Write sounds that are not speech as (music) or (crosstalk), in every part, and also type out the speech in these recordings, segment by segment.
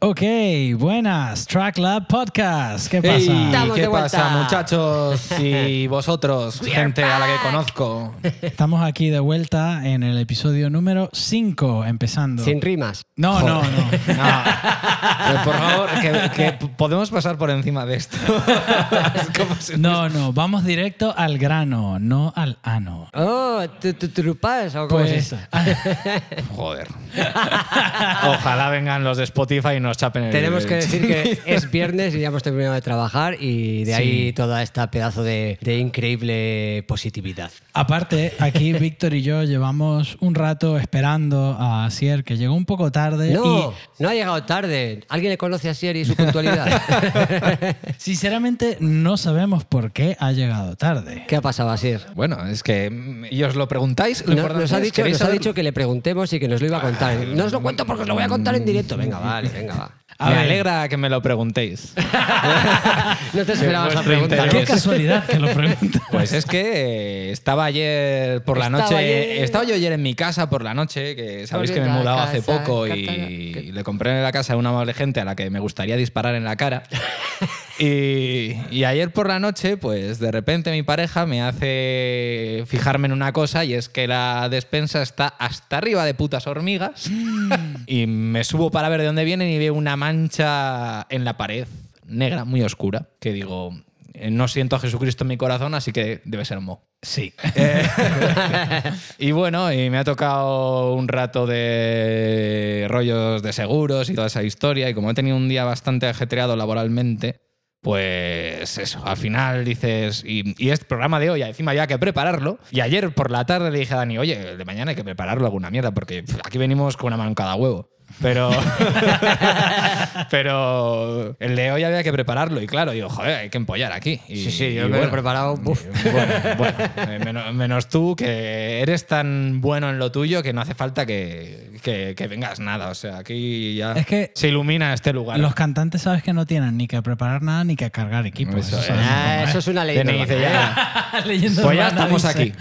Ok, buenas, Track Lab Podcast. ¿Qué pasa? Hey, Estamos ¿Qué de vuelta. pasa, muchachos? (laughs) Y vosotros, gente a la que conozco. Estamos aquí de vuelta en el episodio número 5, empezando. Sin rimas. No, no, no. (laughs) No. Por favor, que, que podemos pasar por encima de esto. (laughs) Si- No, no, vamos directo al grano, no al ano. Oh, ¿tu, tu trupas o cómo Pues, es eso? Joder. Ojalá vengan los de Spotify y nos chapen el Tenemos que decir que (laughs) es viernes y ya hemos terminado de trabajar y de ahí toda esta pedazo de, de increíble positividad. aparte, aquí (laughs) Víctor y yo llevamos un rato esperando a Sier, que llegó un poco tarde. No, no ha llegado tarde. ¿Alguien le conoce a Sierra y su puntualidad? (laughs) Sinceramente no sabemos por qué ha llegado tarde. ¿Qué ha pasado, Asier? Bueno, es que y os lo preguntáis. Lo No- nos ha, dicho, ¿queréis nos ha dicho que le preguntemos y que nos lo iba a contar. No os lo cuento porque os lo voy a contar en directo. Venga, vale, venga. A Me ver. alegra que me lo preguntéis. (laughs) No te esperabas la pregunta. Qué casualidad que lo preguntas. Pues es que eh, estaba ayer por la Estaba noche. ayer. Estaba yo ayer en mi casa por la noche, que sabéis que me he mudado hace poco y que- le compré en la casa a una amable gente a la que me gustaría disparar en la cara. (laughs) Y, y ayer por la noche, pues de repente mi pareja me hace fijarme en una cosa y es que la despensa está hasta arriba de putas hormigas (laughs) y me subo para ver de dónde vienen y veo una mancha en la pared negra, muy oscura, que digo, eh, no siento a Jesucristo en mi corazón, así que debe ser Mo. Sí. (laughs) (laughs) Y bueno, y me ha tocado un rato de rollos de seguros y toda esa historia. Y como he tenido un día bastante ajetreado laboralmente, pues eso, al final dices, y, este programa de hoy, encima hay que prepararlo. Y ayer por la tarde le dije a Dani, oye, de mañana hay que prepararlo alguna mierda, porque aquí venimos con una mano en cada huevo. Pero, (laughs) pero el de hoy había que prepararlo y claro, digo, joder, hay que empollar aquí. Y, Sí, sí, yo me lo he preparado. Uf. bueno, bueno, eh, menos, menos tú, que eres tan bueno en lo tuyo que no hace falta que, que- que vengas nada. O sea, aquí ya Es que se ilumina este lugar. Los cantantes sabes que no tienen ni que preparar nada ni que cargar equipo. Eso es. sabes cómo Ah, es. eso es una (laughs) Leyenda pues ya estamos dice. aquí.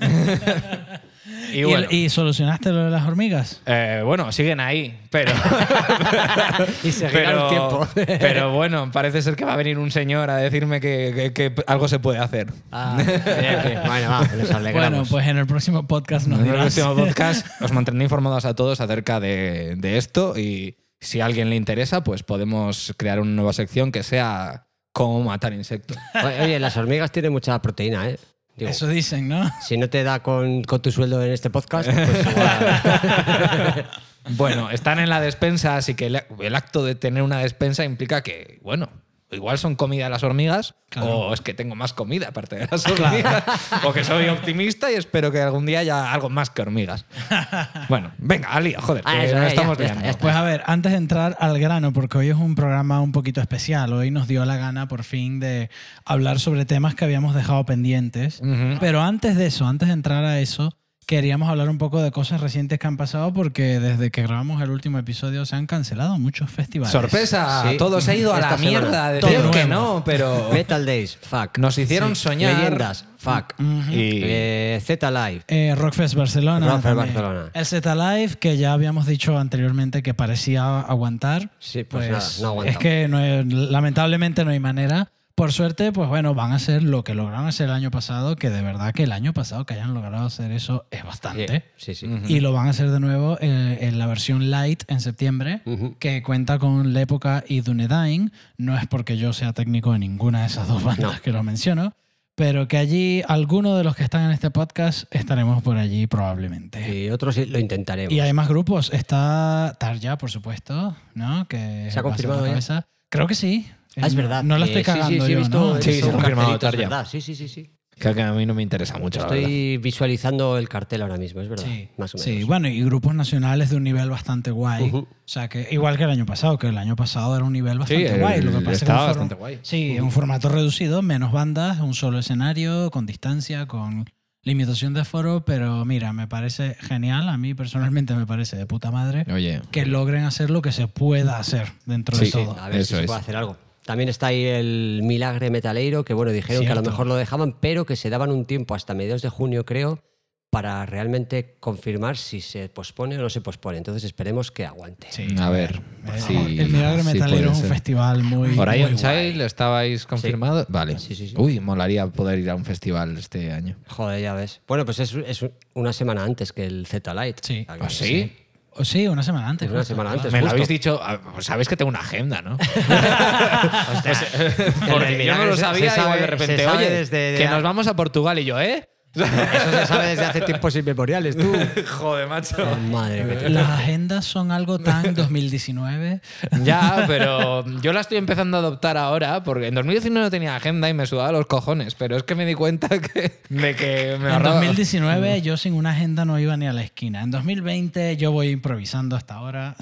(laughs) y ¿Y, bueno, y solucionaste lo de las hormigas? eh, bueno, siguen ahí, pero... (laughs) Y seguirá tiempo. pero bueno, parece ser que va a venir un señor a decirme que, que- que algo se puede hacer. Ah. (laughs) Bueno, va, nos alegramos. Bueno, pues en el próximo podcast nos En el próximo podcast (laughs) os mantendré informados a todos acerca de, de esto y si a alguien le interesa, pues podemos crear una nueva sección que sea cómo matar insectos. Oye, las hormigas tienen mucha proteína, ¿eh? Digo, Eso dicen, ¿no? si no te da con, con tu sueldo en este podcast, pues (laughs) igual. Bueno, están en la despensa, así que el, el acto de tener una despensa implica que, bueno, igual son comida las hormigas Claro. o es que tengo más comida aparte de las hormigas o que soy optimista y espero que algún día haya algo más que hormigas. (laughs) Bueno, venga, al lío, joder, Ah, que ya, estamos ya está, liando. ya está. Pues a ver, antes de entrar al grano, porque hoy es un programa un poquito especial, hoy nos dio la gana por fin de hablar sobre temas que habíamos dejado pendientes. Pero antes de eso, antes de entrar a eso, queríamos hablar un poco de cosas recientes que han pasado porque desde que grabamos el último episodio se han cancelado muchos festivales. Sorpresa, Sí. todo se ha ido a la semana. mierda. Todo Decían que no, pero Metal Days, fuck. nos hicieron soñar. Leyendas, fuck. Y Eh, Z Live. Eh, Rockfest Barcelona. Rockfest. Barcelona. El Z Live, que ya habíamos dicho anteriormente que parecía aguantar. Sí, pues nada, no aguantó. Es que no hay- lamentablemente no hay manera. Por suerte, pues bueno, van a hacer lo que lograron hacer el año pasado, que de verdad que el año pasado que hayan logrado hacer eso es bastante. Sí, sí. Y lo van a hacer de nuevo eh, en la versión light en septiembre, que cuenta con L'Época y Dunedain. No es porque yo sea técnico de ninguna de esas dos bandas No. que lo menciono, pero que allí alguno de los que están en este podcast estaremos por allí probablemente. Y otros sí lo intentaremos. Y hay más grupos. Está Tarja, por supuesto, ¿no? Que ¿Se ha ser confirmado la ya? Creo que sí. Ah, es verdad. No la Eh, estoy sí, sí, cagando sí, he yo, visto, ¿no? he Sí, visto se ha un confirmado, verdad. Sí, sí, sí, sí. que a mí no me interesa mucho. Estoy visualizando el cartel ahora mismo, es verdad. Sí, Más o menos. sí, bueno, y grupos nacionales de un nivel bastante guay. O sea, que igual que el año pasado, que el año pasado era un nivel bastante el- guay. Lo que pasa es que bastante guay. Sí, un formato reducido, menos bandas, un solo escenario, con distancia, con limitación de aforo, pero mira, me parece genial, a mí personalmente me parece de puta madre Oye, que logren hacer lo que se pueda hacer dentro de Sí, todo. A ver Eso si se es. puede hacer algo. También está ahí el Milagre Metaleiro, que bueno, dijeron que a lo mejor lo dejaban, pero que se daban un tiempo hasta mediados de junio, creo, para realmente confirmar si se pospone o no se pospone. Entonces esperemos que aguante. Sí, A ver, Eh, sí, el Milagro sí Metalero es un festival muy. Orion. Child, ¿estabais confirmados? Vale. Sí, sí, sí. Uy, molaría poder ir a un festival este año. Joder, ya ves. Bueno, pues es, es una semana antes que el. Sí. Sea que- ¿Ah, sí? O sí, una semana antes. Una justo. semana antes. Me lo habéis dicho, ah, sabéis que tengo una agenda, ¿no? (laughs) (laughs) El (laughs) Porque yo no lo sabía se y de repente, se sabe oye, desde- que nos vamos a Portugal y yo, ¿eh? Eso se sabe desde hace tiempos inmemoriales, tú. (laughs) Joder, macho. Madre que te- Las agendas son algo tan (laughs) 2019. Ya, pero yo la estoy empezando a adoptar ahora porque en 2019 no tenía agenda y me sudaba los cojones, pero es que me di cuenta (laughs) que, de que me En ahorraba- 2019 yo sin una agenda no iba ni a la esquina. En 2020 yo voy improvisando hasta ahora.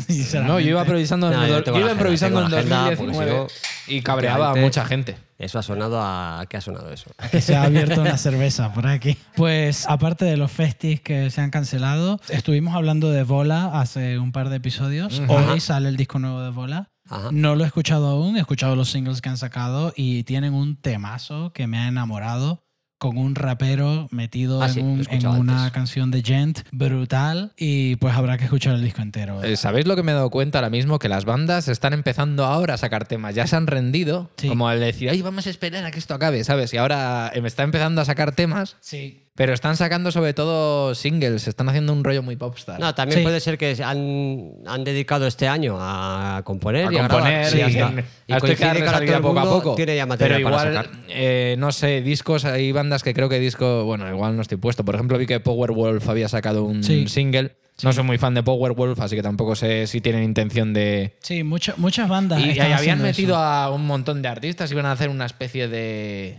No, yo iba improvisando, en, No, yo do- tengo yo la iba agenda, improvisando tengo en la agenda, porque 2019 si y cabreaba a mucha gente. Eso ha sonado a... ¿Qué ha sonado eso? que se ha abierto una cerveza por aquí. Pues aparte de los festis que se han cancelado, estuvimos hablando de Vola hace un par de episodios. Hoy sale el disco nuevo de Vola. Ajá. No lo he escuchado aún, he escuchado los singles que han sacado y tienen un temazo que me ha enamorado con un rapero metido Ah, en, sí, un- una canción de Gent brutal y pues habrá que escuchar el disco entero. Eh, ¿Sabéis lo que me he dado cuenta ahora mismo? Que las bandas están empezando ahora a sacar temas. Ya se han rendido, Sí. como al decir, ay, vamos a esperar a que esto acabe, ¿sabes? Y ahora me está empezando a sacar temas, Sí. Pero están sacando sobre todo singles. Están haciendo un rollo muy popstar. No, también Sí. puede ser que han, han dedicado este año a componer a y a componer grabar. Sí, y, ya está. en- Y a esto hay que todo el poco a poco. Tiene ya Pero material para igual, sacar. eh, no sé, discos, hay bandas que creo que disco, bueno, igual no estoy puesto. Por ejemplo, vi que Powerwolf había sacado un Sí. No soy muy fan de Powerwolf, así que tampoco sé si tienen intención de... Sí, mucha- muchas bandas. Y, y habían metido eso. a un montón de artistas, iban a hacer una especie de...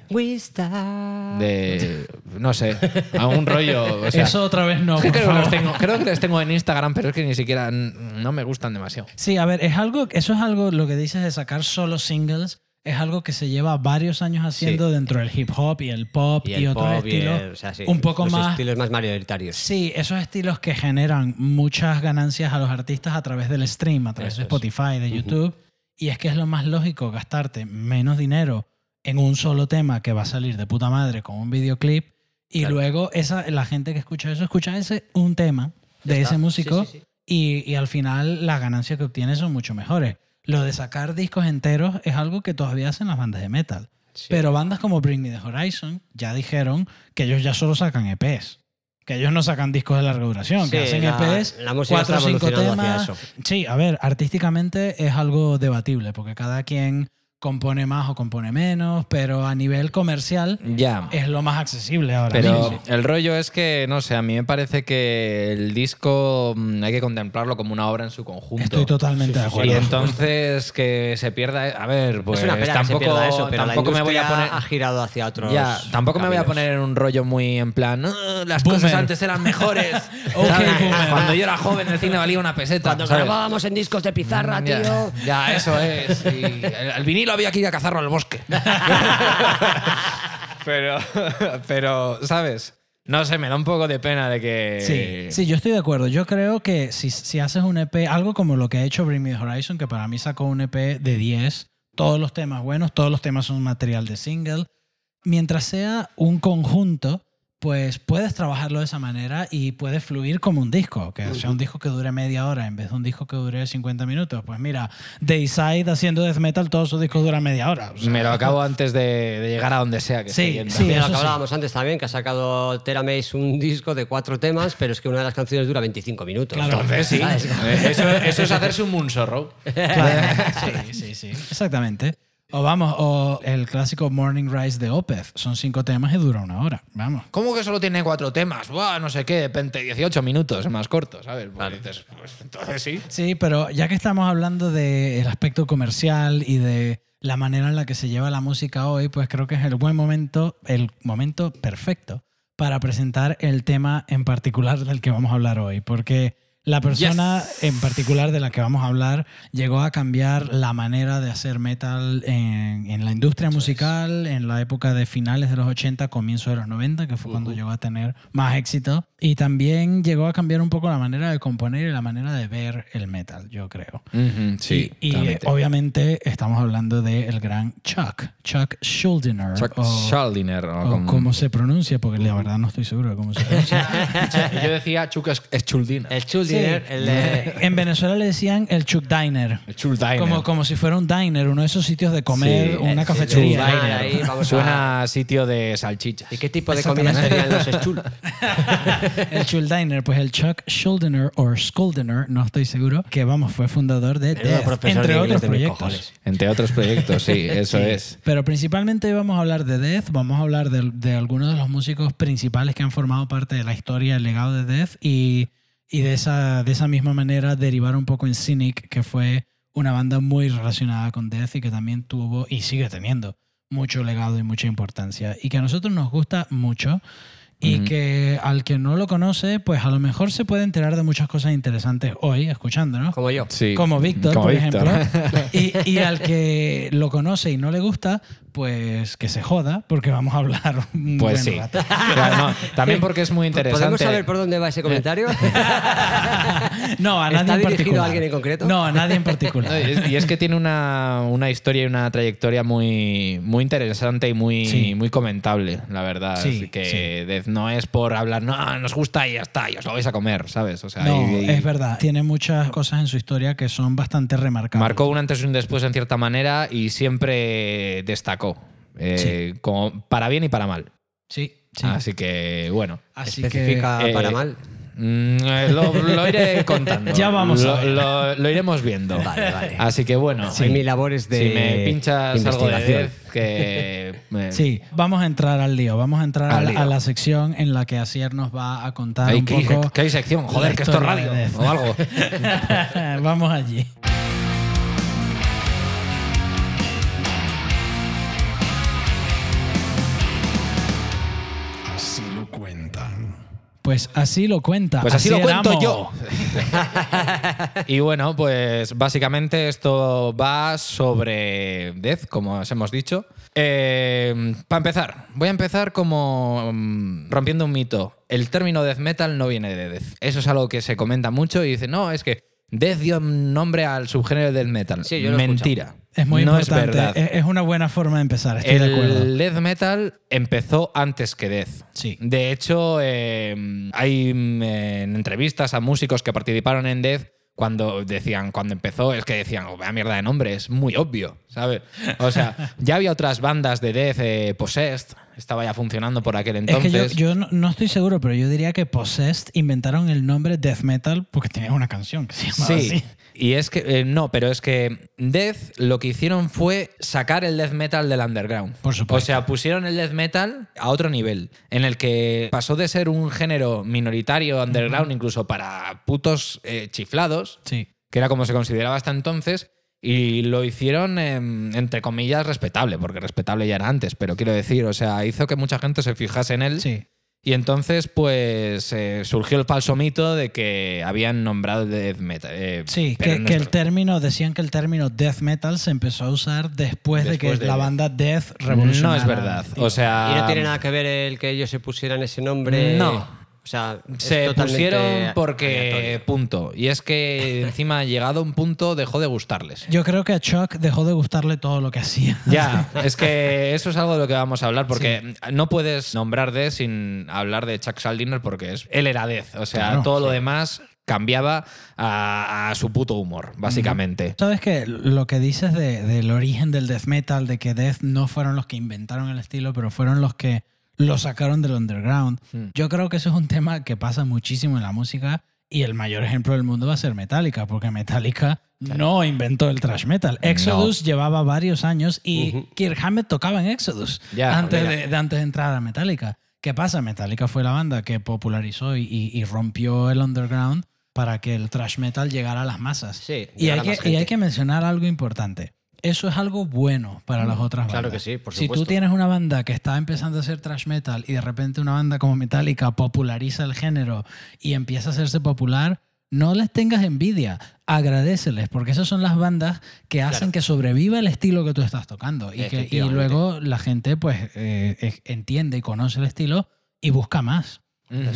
de no sé, a un rollo. o sea, Eso otra vez no. por creo, que los tengo, creo que les tengo en Instagram, pero es que ni siquiera no me gustan demasiado. Sí, a ver, es algo, eso es algo, lo que dices de sacar solo singles, es algo que se lleva varios años haciendo dentro del hip hop y el pop y, el otros pop y estilos. el- o sea, sí, un poco los más. estilos más mayoritarios. Sí, esos estilos que generan muchas ganancias a los artistas a través del stream, a través Eso de es. Spotify, de YouTube. Y es que es lo más lógico gastarte menos dinero en un solo tema que va a salir de puta madre con un videoclip. Y Claro. luego esa, la gente que escucha eso escucha ese un tema de ese músico Sí. Y, y al final las ganancias que obtienes son mucho mejores. Lo de sacar discos enteros es algo que todavía hacen las bandas de metal. Sí. Pero bandas como Bring Me the Horizon ya dijeron que ellos ya solo sacan EPs. Que ellos no sacan discos de larga duración, que hacen la- EPs, la música cuatro o cinco temas. Sí, a ver, artísticamente es algo debatible, porque cada quien compone más o compone menos, pero a nivel comercial Ya. es lo más accesible ahora Pero el rollo es que, no sé, a mí me parece que el disco mm, hay que contemplarlo como una obra en su conjunto. Estoy totalmente de acuerdo. Y entonces que se pierda. A ver, pues es una pena que se tampoco, pierda eso, pero tampoco la me voy a poner. ha girado hacia otros Ya, tampoco me voy a poner en un rollo muy en plan, "Ah, las Boomer. cosas antes eran (laughs) mejores. Ok, ¿Sabes? boomer. Cuando yo era joven el cine valía una peseta. Cuando ¿sabes? grabábamos en discos de pizarra, Ya, tío. Ya, eso es. Y el, el vinilo había que ir a cazarlo al bosque. (laughs) pero, pero, ¿sabes? No sé, me da un poco de pena de que. Sí, sí, yo estoy de acuerdo. Yo creo que si, si haces un EP, algo como lo que ha hecho Bring Me the Horizon, que para mí sacó un EP de 10, todos los temas buenos, todos los temas son material de single. Mientras sea un conjunto, pues puedes trabajarlo de esa manera y puede fluir como un disco, que sea un disco que dure media hora en vez de un disco que dure 50 minutos. Pues mira, Dayside haciendo death metal, todos sus discos duran media hora. o sea, Me lo acabo antes de, de llegar a donde sea que Sí, esté yendo. sí. Lo hablábamos antes también, que ha sacado Tera Mace un disco de cuatro temas, pero es que una de las canciones dura 25 minutos. Claro. Entonces sí. Eh, Eso, eso es (laughs) hacerse un moonsorrow. Claro. Sí, sí, sí. Exactamente. O vamos, o el clásico Morning Rise de Opeth. Son cinco temas y dura una hora. Vamos. ¿Cómo que solo tiene cuatro temas? Buah, no sé qué, de repente 18 minutos, es más corto, ¿sabes? Pues dices, pues entonces sí. Sí, pero ya que estamos hablando del aspecto comercial y de la manera en la que se lleva la música hoy, pues creo que es el buen momento, el momento perfecto para presentar el tema en particular del que vamos a hablar hoy. Porque La persona Yes. en particular de la que vamos a hablar llegó a cambiar la manera de hacer metal en, en la industria musical en la época de finales de los 80, comienzo de los 90, que fue cuando llegó a tener más éxito. Y también llegó a cambiar un poco la manera de componer y la manera de ver el metal, yo creo. Ujú, sí, y y, totalmente. obviamente estamos hablando del gran Chuck, Chuck Schuldiner. Chuck o, Schuldiner, o o como- cómo se pronuncia, porque la verdad no estoy seguro de cómo se pronuncia. (laughs) Yo decía Chuck Schuldiner. El Schuldiner, Sí. el de- En Venezuela le decían el Chuck Diner. Como, como si fuera un diner, uno de esos sitios de comer, Sí, una cafetería. sí, de- Ahí vamos Suena a sitio de salchichas. ¿Y qué tipo de comida serían los Schul? (laughs) (laughs) el Chuck Diner, pues el Chuck Schuldiner o Schuldiner, no estoy seguro, que vamos, fue fundador de Death, profesor entre de otros de proyectos. cojones. Entre otros proyectos, sí, (laughs) eso Sí. es. Pero principalmente vamos a hablar de Death, vamos a hablar de, de algunos de los músicos principales que han formado parte de la historia, el legado de Death y, y de, esa, de esa misma manera derivar un poco en Cynic, que fue una banda muy relacionada con Death y que también tuvo y sigue teniendo mucho legado y mucha importancia y que a nosotros nos gusta mucho y que al que no lo conoce, pues a lo mejor se puede enterar de muchas cosas interesantes hoy escuchándonos. Como yo. Sí. Como Víctor, Como por Víctor. ejemplo. (laughs) Y, y al que lo conoce y no le gusta, pues que se joda, porque vamos a hablar un Pues buen sí. rato. Claro, no, también porque es muy (laughs) interesante. ¿Podemos saber por dónde va ese comentario? (laughs) No, a ¿Está nadie en dirigido particular. a alguien en concreto? No, a nadie en No, particular. y es- y es que tiene una, una historia y una trayectoria muy, muy interesante y muy, Sí. muy comentable, la verdad. Sí, Así que sí. Death no es por hablar, no, nos gusta y ya está, y os lo vais a comer, ¿sabes? O sea, No, y- y- es verdad. Tiene muchas cosas en su historia que son bastante remarcables. Marcó un antes y un después en cierta manera y siempre destacó, eh, como para bien y para mal. Sí, sí. Así que, bueno. Así que Especifica Eh, para mal. Mm, eh, lo, lo iré (laughs) contando. Ya vamos lo, a ver. lo- lo iremos viendo. Vale, vale. Así que bueno. En mi labores de si me pinchas algo de. Death, que. me- (laughs) Sí, vamos a entrar al lío. Vamos a entrar Al a, la- lío. a la sección en la que Asier nos va a contar Ay, un ¿qué, poco. qué hay sección? Joder, que esto es radio de o algo. (laughs) vamos allí. Pues así lo cuenta. Pues así lo cuento Amo. yo. (laughs) y bueno, pues básicamente esto va sobre Death, como os hemos dicho. Para empezar, voy a empezar como mm, rompiendo un mito. El término death metal no viene de death. Eso es algo que se comenta mucho y dice, no, es que death dio nombre al subgénero del metal. Sí, yo lo he Mentira. Es muy no es importante. verdad. Es, una buena forma de empezar, estoy de acuerdo. El death metal empezó antes que death. Sí. De hecho, eh, hay en entrevistas a músicos que participaron en death cuando decían, cuando empezó, es que decían, oh, vaya mierda de nombre, es muy obvio, ¿sabes? O sea, ya había otras bandas de death, eh, Possessed, estaba ya funcionando por aquel Es entonces. que yo, yo no, no estoy seguro, pero yo diría que Possessed inventaron el nombre death metal porque tenía una canción que se llamaba Sí. así. Y es que, eh, no, pero es que Death lo que hicieron fue sacar el death metal del underground. Por supuesto. O sea, pusieron el death metal a otro nivel, en el que pasó de ser un género minoritario, underground, incluso para putos eh, chiflados, Sí. que era como se consideraba hasta entonces, y lo hicieron, em, entre comillas, respetable, porque respetable ya era antes, pero quiero decir, o sea, hizo que mucha gente se fijase en él. Sí. Y entonces, pues, eh, surgió el falso mito de que habían nombrado death metal. eh, Sí, que, el término, decían que el término death metal se empezó a usar después, de que de- la banda Death revolucionara. No es verdad. O sea. Y no tiene nada que ver el que ellos se pusieran ese nombre. No. O sea, Se pusieron porque. aleatorio. Punto. Y es que encima, llegado a un punto, dejó de gustarles. Yo creo que a Chuck dejó de gustarle todo lo que hacía. Ya, es que eso es algo de lo que vamos a hablar, porque no puedes nombrar Death sin hablar de Chuck Schuldiner, porque es, él era Death. O sea, Claro, todo lo demás cambiaba a, a su puto humor, básicamente. ¿Sabes que Lo que dices de- del origen del death metal, de que death no fueron los que inventaron el estilo, pero fueron los que lo sacaron del underground. Hmm. Yo creo que eso es un tema que pasa muchísimo en la música y el mayor ejemplo del mundo va a ser Metallica, porque Metallica no inventó el thrash metal. Exodus llevaba varios años y Kirk Hammett tocaba en Exodus Ya, antes, de, de- antes de entrar a Metallica. ¿Qué pasa? Metallica fue la banda que popularizó y, y- rompió el underground para que el thrash metal llegara a las masas. Sí, y, hay que, y hay que mencionar algo importante. Eso es algo bueno para las otras claro bandas. que sí, por Si tú supuesto. tienes una banda que está empezando a hacer thrash metal y de repente una banda como Metallica populariza el género y empieza a hacerse popular, no les tengas envidia, agradeceles, porque esas son las bandas que hacen que sobreviva el estilo que tú estás tocando y, que, y luego la gente pues eh, eh, entiende y conoce el estilo y busca más.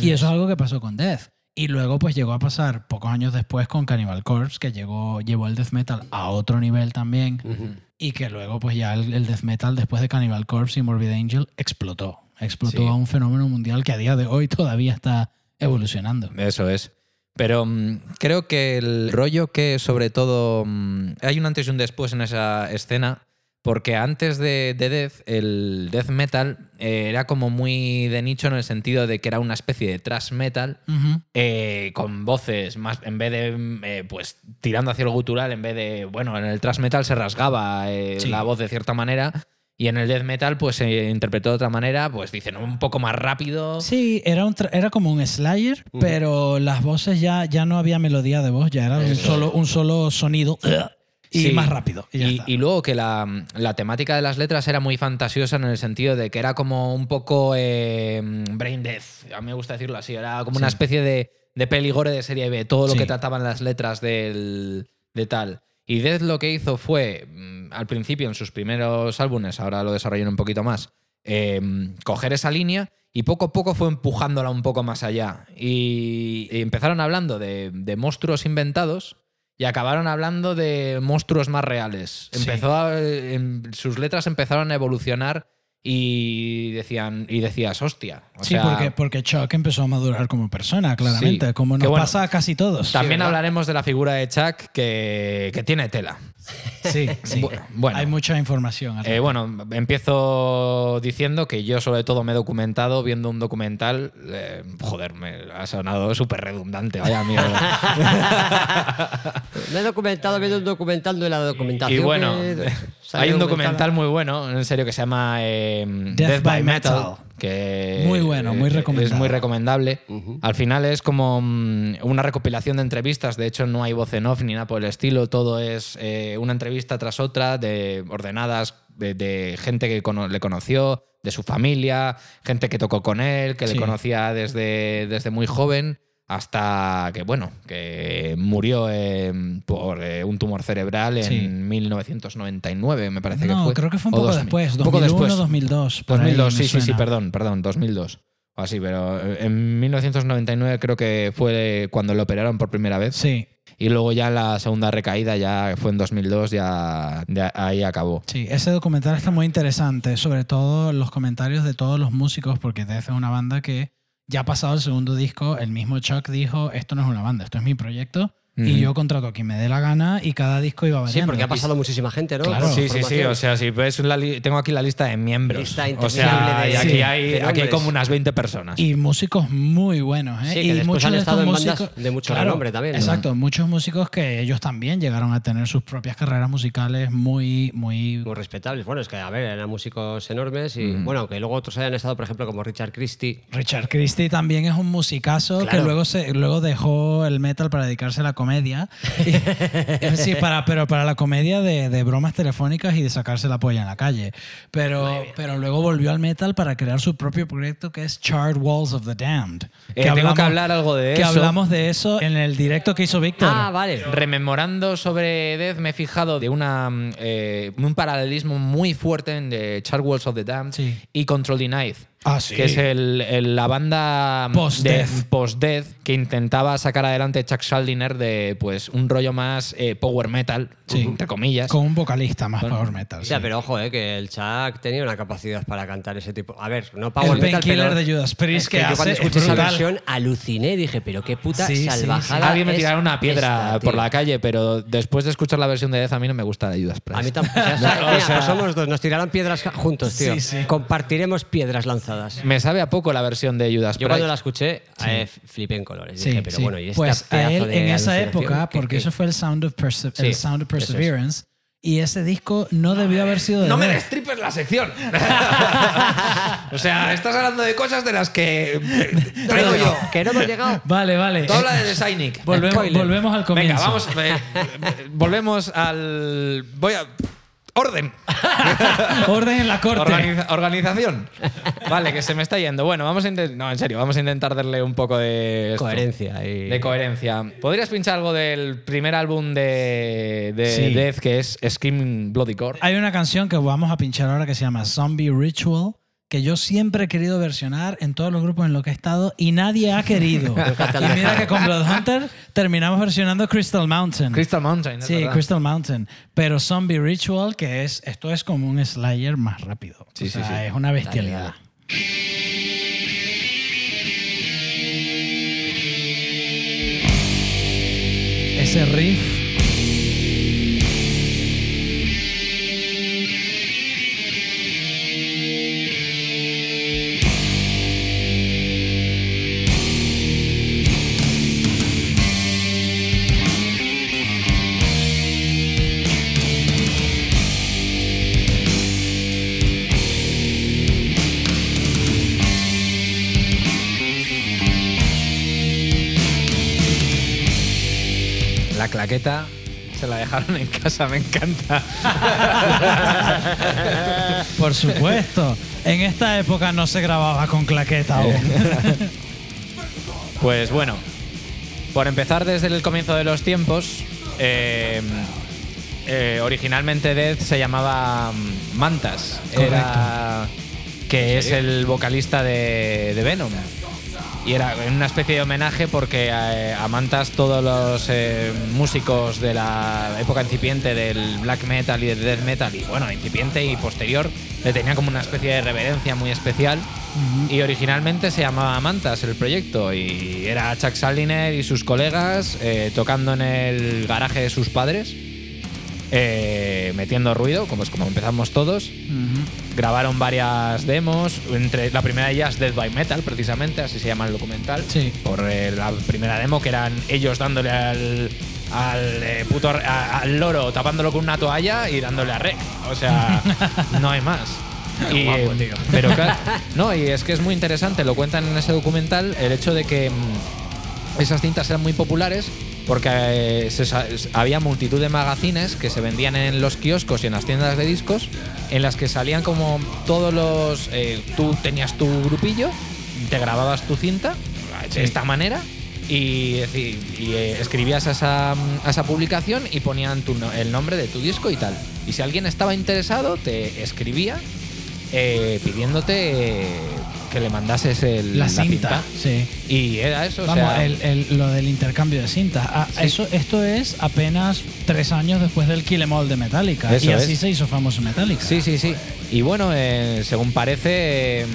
Y eso es algo que pasó con Death. Y luego pues llegó a pasar pocos años después con Cannibal Corpse, que llegó, llevó el death metal a otro nivel también. Y que luego pues ya el, el death metal después de Cannibal Corpse y Morbid Angel explotó. Explotó Sí. a un fenómeno mundial que a día de hoy todavía está evolucionando. Eso es. Pero mm, creo que el rollo que sobre todo mm, hay un antes y un después en esa escena, porque antes de, de Death, el death metal eh, era como muy de nicho en el sentido de que era una especie de thrash metal eh, con voces más, en vez de, eh, pues, tirando hacia lo gutural, en vez de, bueno, en el thrash metal se rasgaba Sí. la voz de cierta manera. Y en el death metal, pues se interpretó de otra manera, pues dicen un poco más rápido. Sí, era, un era como un Slayer, pero las voces ya, ya no había melodía de voz, ya era un solo, un solo sonido (clears throat) y Sí. más rápido. Y, luego que la, la temática de las letras era muy fantasiosa en el sentido de que era como un poco eh, brain death. A mí me gusta decirlo así. Era como una especie de, de peligore de serie B. Todo lo Sí. que trataban las letras del, de tal. Y Death lo que hizo fue, mm, al principio, en sus primeros álbumes, ahora lo desarrollan un poquito más, eh, coger esa línea y poco a poco fue empujándola un poco más allá. Y, y empezaron hablando de, de monstruos inventados y acabaron hablando de monstruos más reales. Sí. Empezó a- em, sus letras empezaron a evolucionar y decían y decías, hostia. O sí, sea, porque, porque Chuck empezó a madurar como persona, claramente, Sí. como nos bueno, pasa a casi todos. también hablaremos de la figura de Chuck que, que tiene tela. Sí, sí. Bu- bueno. Hay mucha información. Eh, bueno, empiezo diciendo que yo sobre todo me he documentado viendo un documental. eh, joder, me ha sonado súper redundante, vaya mierda. (laughs) Me he documentado viendo un documental de la documentación. y bueno, que hay un documental muy bueno, en serio, que se llama eh, Death by Metal. que Muy bueno, muy eh, recomendado. Es muy recomendable. Al final es como mm, una recopilación de entrevistas. De hecho, no hay voz en off ni nada por el estilo. Todo es eh, una entrevista tras otra, de ordenadas de, de gente que cono- le conoció, de su familia, gente que tocó con él, que Sí. le conocía desde, desde muy joven. Hasta que, bueno, que murió eh, por eh, un tumor cerebral en Sí. 1999, me parece que no, fue. creo que fue un poco 2000. después, Un poco 2001, después. 2002. por ahí 2002, me sí, sí, sí, perdón, perdón, 2002. O así, pero eh, en 1999 creo que fue cuando lo operaron por primera vez. Sí, Y luego ya la segunda recaída ya fue en 2002, ya, ya ahí acabó. sí, ese documental está muy interesante, sobre todo los comentarios de todos los músicos, porque Death es una banda que ya pasado el segundo disco, el mismo Chuck dijo, esto no es una banda, esto es mi proyecto, y yo contrato a quien me dé la gana y cada disco iba variando. Sí, porque ha pasado muchísima gente, ¿no? Claro. Sí, sí, sí. O sea, si ves la li- tengo aquí la lista de miembros. Lista o sea, de- y aquí, Sí, hay, de aquí hay como unas 20 personas. Y músicos muy buenos, ¿eh? Sí, que y después muchos han de estado estos en bandas músicos, de mucho renombre también, ¿no? Exacto, muchos músicos que ellos también llegaron a tener sus propias carreras musicales muy, muy... Muy respetables. Bueno, es que, a ver, eran músicos enormes y, bueno, que luego otros hayan estado, por ejemplo, como Richard Christie. Richard Christie también es un musicazo que Claro. luego se luego dejó el metal para dedicarse a la comedia. (laughs) Sí, para, pero para la comedia de, de bromas telefónicas y de sacarse la polla en la calle. Pero, pero luego volvió al metal para crear su propio proyecto que es Charred Walls of the Damned. Eh, tengo que hablar algo de que eso. hablamos de eso en el directo que hizo Víctor. Ah, vale. Rememorando sobre Death, me he fijado de una, mm, eh, un paralelismo muy fuerte entre Chart Walls of the Damned Sí. y Control Denied. Ah, sí. Que es el, el- la banda Post-death. de post-death que intentaba sacar adelante Chuck Schuldiner de pues un rollo más eh, power metal, Sí. entre comillas. Con un vocalista más power metal. O sea, sí. pero ojo, eh, que el Chuck tenía una capacidad para cantar ese tipo. A ver, no power el metal, pero. de Judas Priest Es que, que, yo hace cuando es escuché esa brutal. versión aluciné, dije, pero qué puta salvajada. sí. Alguien me es tirará una piedra esta, por la calle, pero después de escuchar la versión de Death, a mí no me gusta la Judas Priest. A mí tampoco. (laughs) O sea, mira, pues somos dos, nos tirarán piedras juntos, tío. Sí, sí. Compartiremos piedras lanzadas. Me sabe a poco la versión de Judas Yo cuando la escuché, eh, flipé en colores. Sí, dije, pero sí. bueno, y esta pues a él de en esa época, ¿qué- porque qué? eso fue el Sound of, Perse- Sí, el Sound of eso es. Perseverance, y ese disco no debió haber sido de No me destripes la sección. (laughs) (laughs) o sea, estás hablando de cosas de las que eh, (laughs) traigo yo. Que no hemos llegado. Vale, vale. Tú habla de Designic. Volvemos, volvemos al comienzo. Venga, vamos. eh, eh, volvemos al. Voy a. ¡Orden! (laughs) Orden en la corte. Organiza- organización. Vale, que se me está yendo. Bueno, vamos a intentar. No, en serio, vamos a intentar darle un poco de. esto. Coherencia. Y... De coherencia. ¿Podrías pinchar algo del primer álbum de, de Sí. Death que es Scream Bloody Gore? Hay una canción que vamos a pinchar ahora que se llama Zombie Ritual, que yo siempre he querido versionar en todos los grupos en los que he estado y nadie ha querido. (laughs) y mira que con Bloodhunter terminamos versionando Crystal Mountain. Crystal Mountain. es Sí, verdad. Crystal Mountain. Pero Zombie Ritual, que es, esto es como un Slayer más rápido. Sí, O sí, sea, sí. Es una bestialidad. Ese riff. Claqueta se la dejaron en casa, me encanta. Por supuesto. En esta época no se grababa con claqueta aún. (laughs) Pues bueno, por empezar desde el comienzo de los tiempos, eh, eh, originalmente Death se llamaba mm, Mantas, era, que es el vocalista de, de Venom. Y era una especie de homenaje porque eh, a Mantas todos los eh, músicos de la época incipiente del black metal y del death metal, y bueno, incipiente y posterior, le tenían como una especie de reverencia muy especial. Y originalmente se llamaba Mantas el proyecto y era Chuck Saliner y sus colegas eh, tocando en el garaje de sus padres, eh, metiendo ruido, como es como empezamos todos. Grabaron varias demos, entre la primera de ellas Dead by Metal, precisamente, así se llama el documental. Sí. Por eh, la primera demo que eran ellos dándole al, al eh, puto a- al loro, tapándolo con una toalla y dándole a rec. O sea, (laughs) no hay más. Y, Guapo, tío. Pero claro, no, y es que es muy interesante, lo cuentan en ese documental, el hecho de que mm, esas cintas eran muy populares porque eh, se había multitud de magazines que se vendían en los kioscos y en las tiendas de discos en las que salían como todos los... eh, tú tenías tu grupillo, te grababas tu cinta de esta manera y, eh, escribías a esa, a esa publicación y ponían tu el nombre de tu disco y tal. Y si alguien estaba interesado, te escribía eh, pidiéndote que le mandases el, La cinta. Sí. Y era eso, o Vamos, sea, el- el- lo del intercambio de cintas. Ah, Sí. eso, esto es apenas tres años después del Kill Em All de Metallica. Eso y así es. se hizo famoso Metallica. Sí, sí, sí. Y bueno, eh, según parece, eh,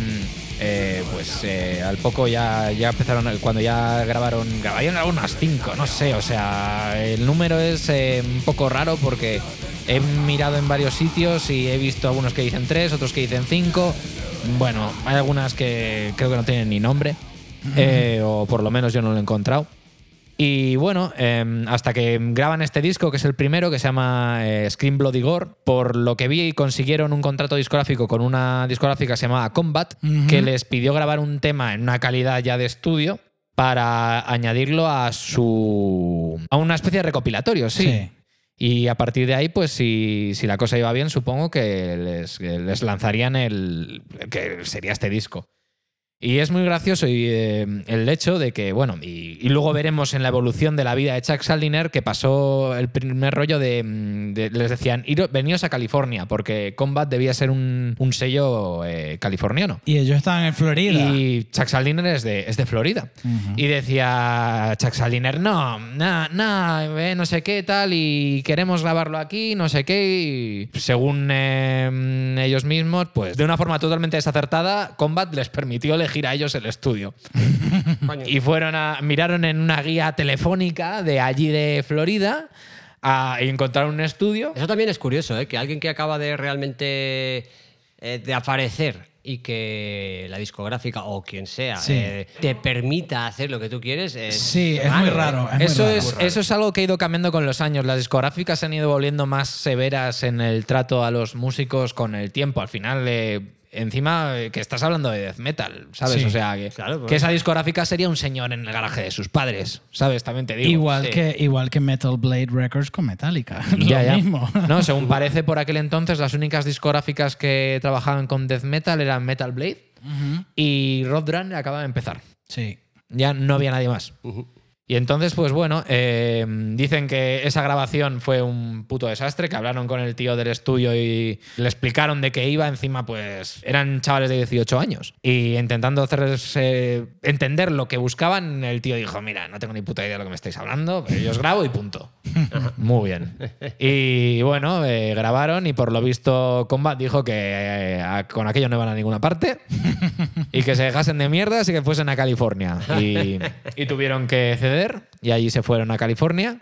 eh, pues eh, al poco ya, ya empezaron, cuando ya grabaron, grabaron algunas cinco, no sé, o sea, el número es eh, un poco raro porque he mirado en varios sitios y he visto algunos que dicen tres, otros que dicen cinco. Bueno, hay algunas que creo que no tienen ni nombre, eh, o por lo menos yo no lo he encontrado. Y bueno, eh, hasta que graban este disco, que es el primero, que se llama eh, Scream Bloody Gore, por lo que vi consiguieron un contrato discográfico con una discográfica que se llamaba Combat, que les pidió grabar un tema en una calidad ya de estudio para añadirlo a su... a una especie de recopilatorio, sí. Sí. Y a partir de ahí, pues si, si la cosa iba bien, supongo que les, les lanzarían el. que sería este disco. Y es muy gracioso y, eh, el hecho de que, bueno, y, y luego veremos en la evolución de la vida de Chuck Schuldiner que pasó el primer rollo de, mm, de- les decían, "Iros- veníos a California, porque Combat debía ser un, un sello eh, californiano. Y ellos estaban en Florida. Y Chuck Schuldiner es de, es de Florida. Y decía Chuck Saliner, no, no, no, eh, no sé qué tal, y queremos grabarlo aquí, no sé qué. Y según ellos mismos, pues de una forma totalmente desacertada, Combat les permitió elegir a ellos el estudio. (laughs) Y fueron a, miraron en una guía telefónica de allí de Florida a, y encontraron un estudio. Eso también es curioso, ¿eh? que alguien que acaba de realmente eh, de aparecer y que la discográfica o quien sea Sí. eh, te permita hacer lo que tú quieres. Es Sí, es muy ¿eh? raro. Es muy Eso raro. es, eso es algo que ha ido cambiando con los años. Las discográficas se han ido volviendo más severas en el trato a los músicos con el tiempo. Al final, eh, encima eh, que estás hablando de death metal, ¿sabes? Sí. O sea, que, Claro, pues. que esa discográfica sería un señor en el garaje de sus padres, ¿sabes? También te digo. Igual, sí. que, igual que Metal Blade Records con Metallica. (laughs) Ya, Lo ya. mismo. No, según parece por aquel entonces, las únicas discográficas que trabajaban con death metal eran Metal Blade y Rod Run acaba de empezar. Sí. Ya no había nadie más. Y entonces, pues bueno, eh, dicen que esa grabación fue un puto desastre, que hablaron con el tío del estudio y le explicaron de qué iba. Encima, pues eran chavales de 18 años. Y intentando hacerles eh, entender lo que buscaban, el tío dijo, mira, no tengo ni puta idea de lo que me estáis hablando, pero yo os grabo y punto. (laughs) Muy bien. Y bueno, eh, grabaron y por lo visto Combat dijo que eh, con aquello no iban a ninguna parte (laughs) y que se dejasen de mierdas y que fuesen a California. Y, (laughs) y tuvieron que ceder y allí se fueron a California.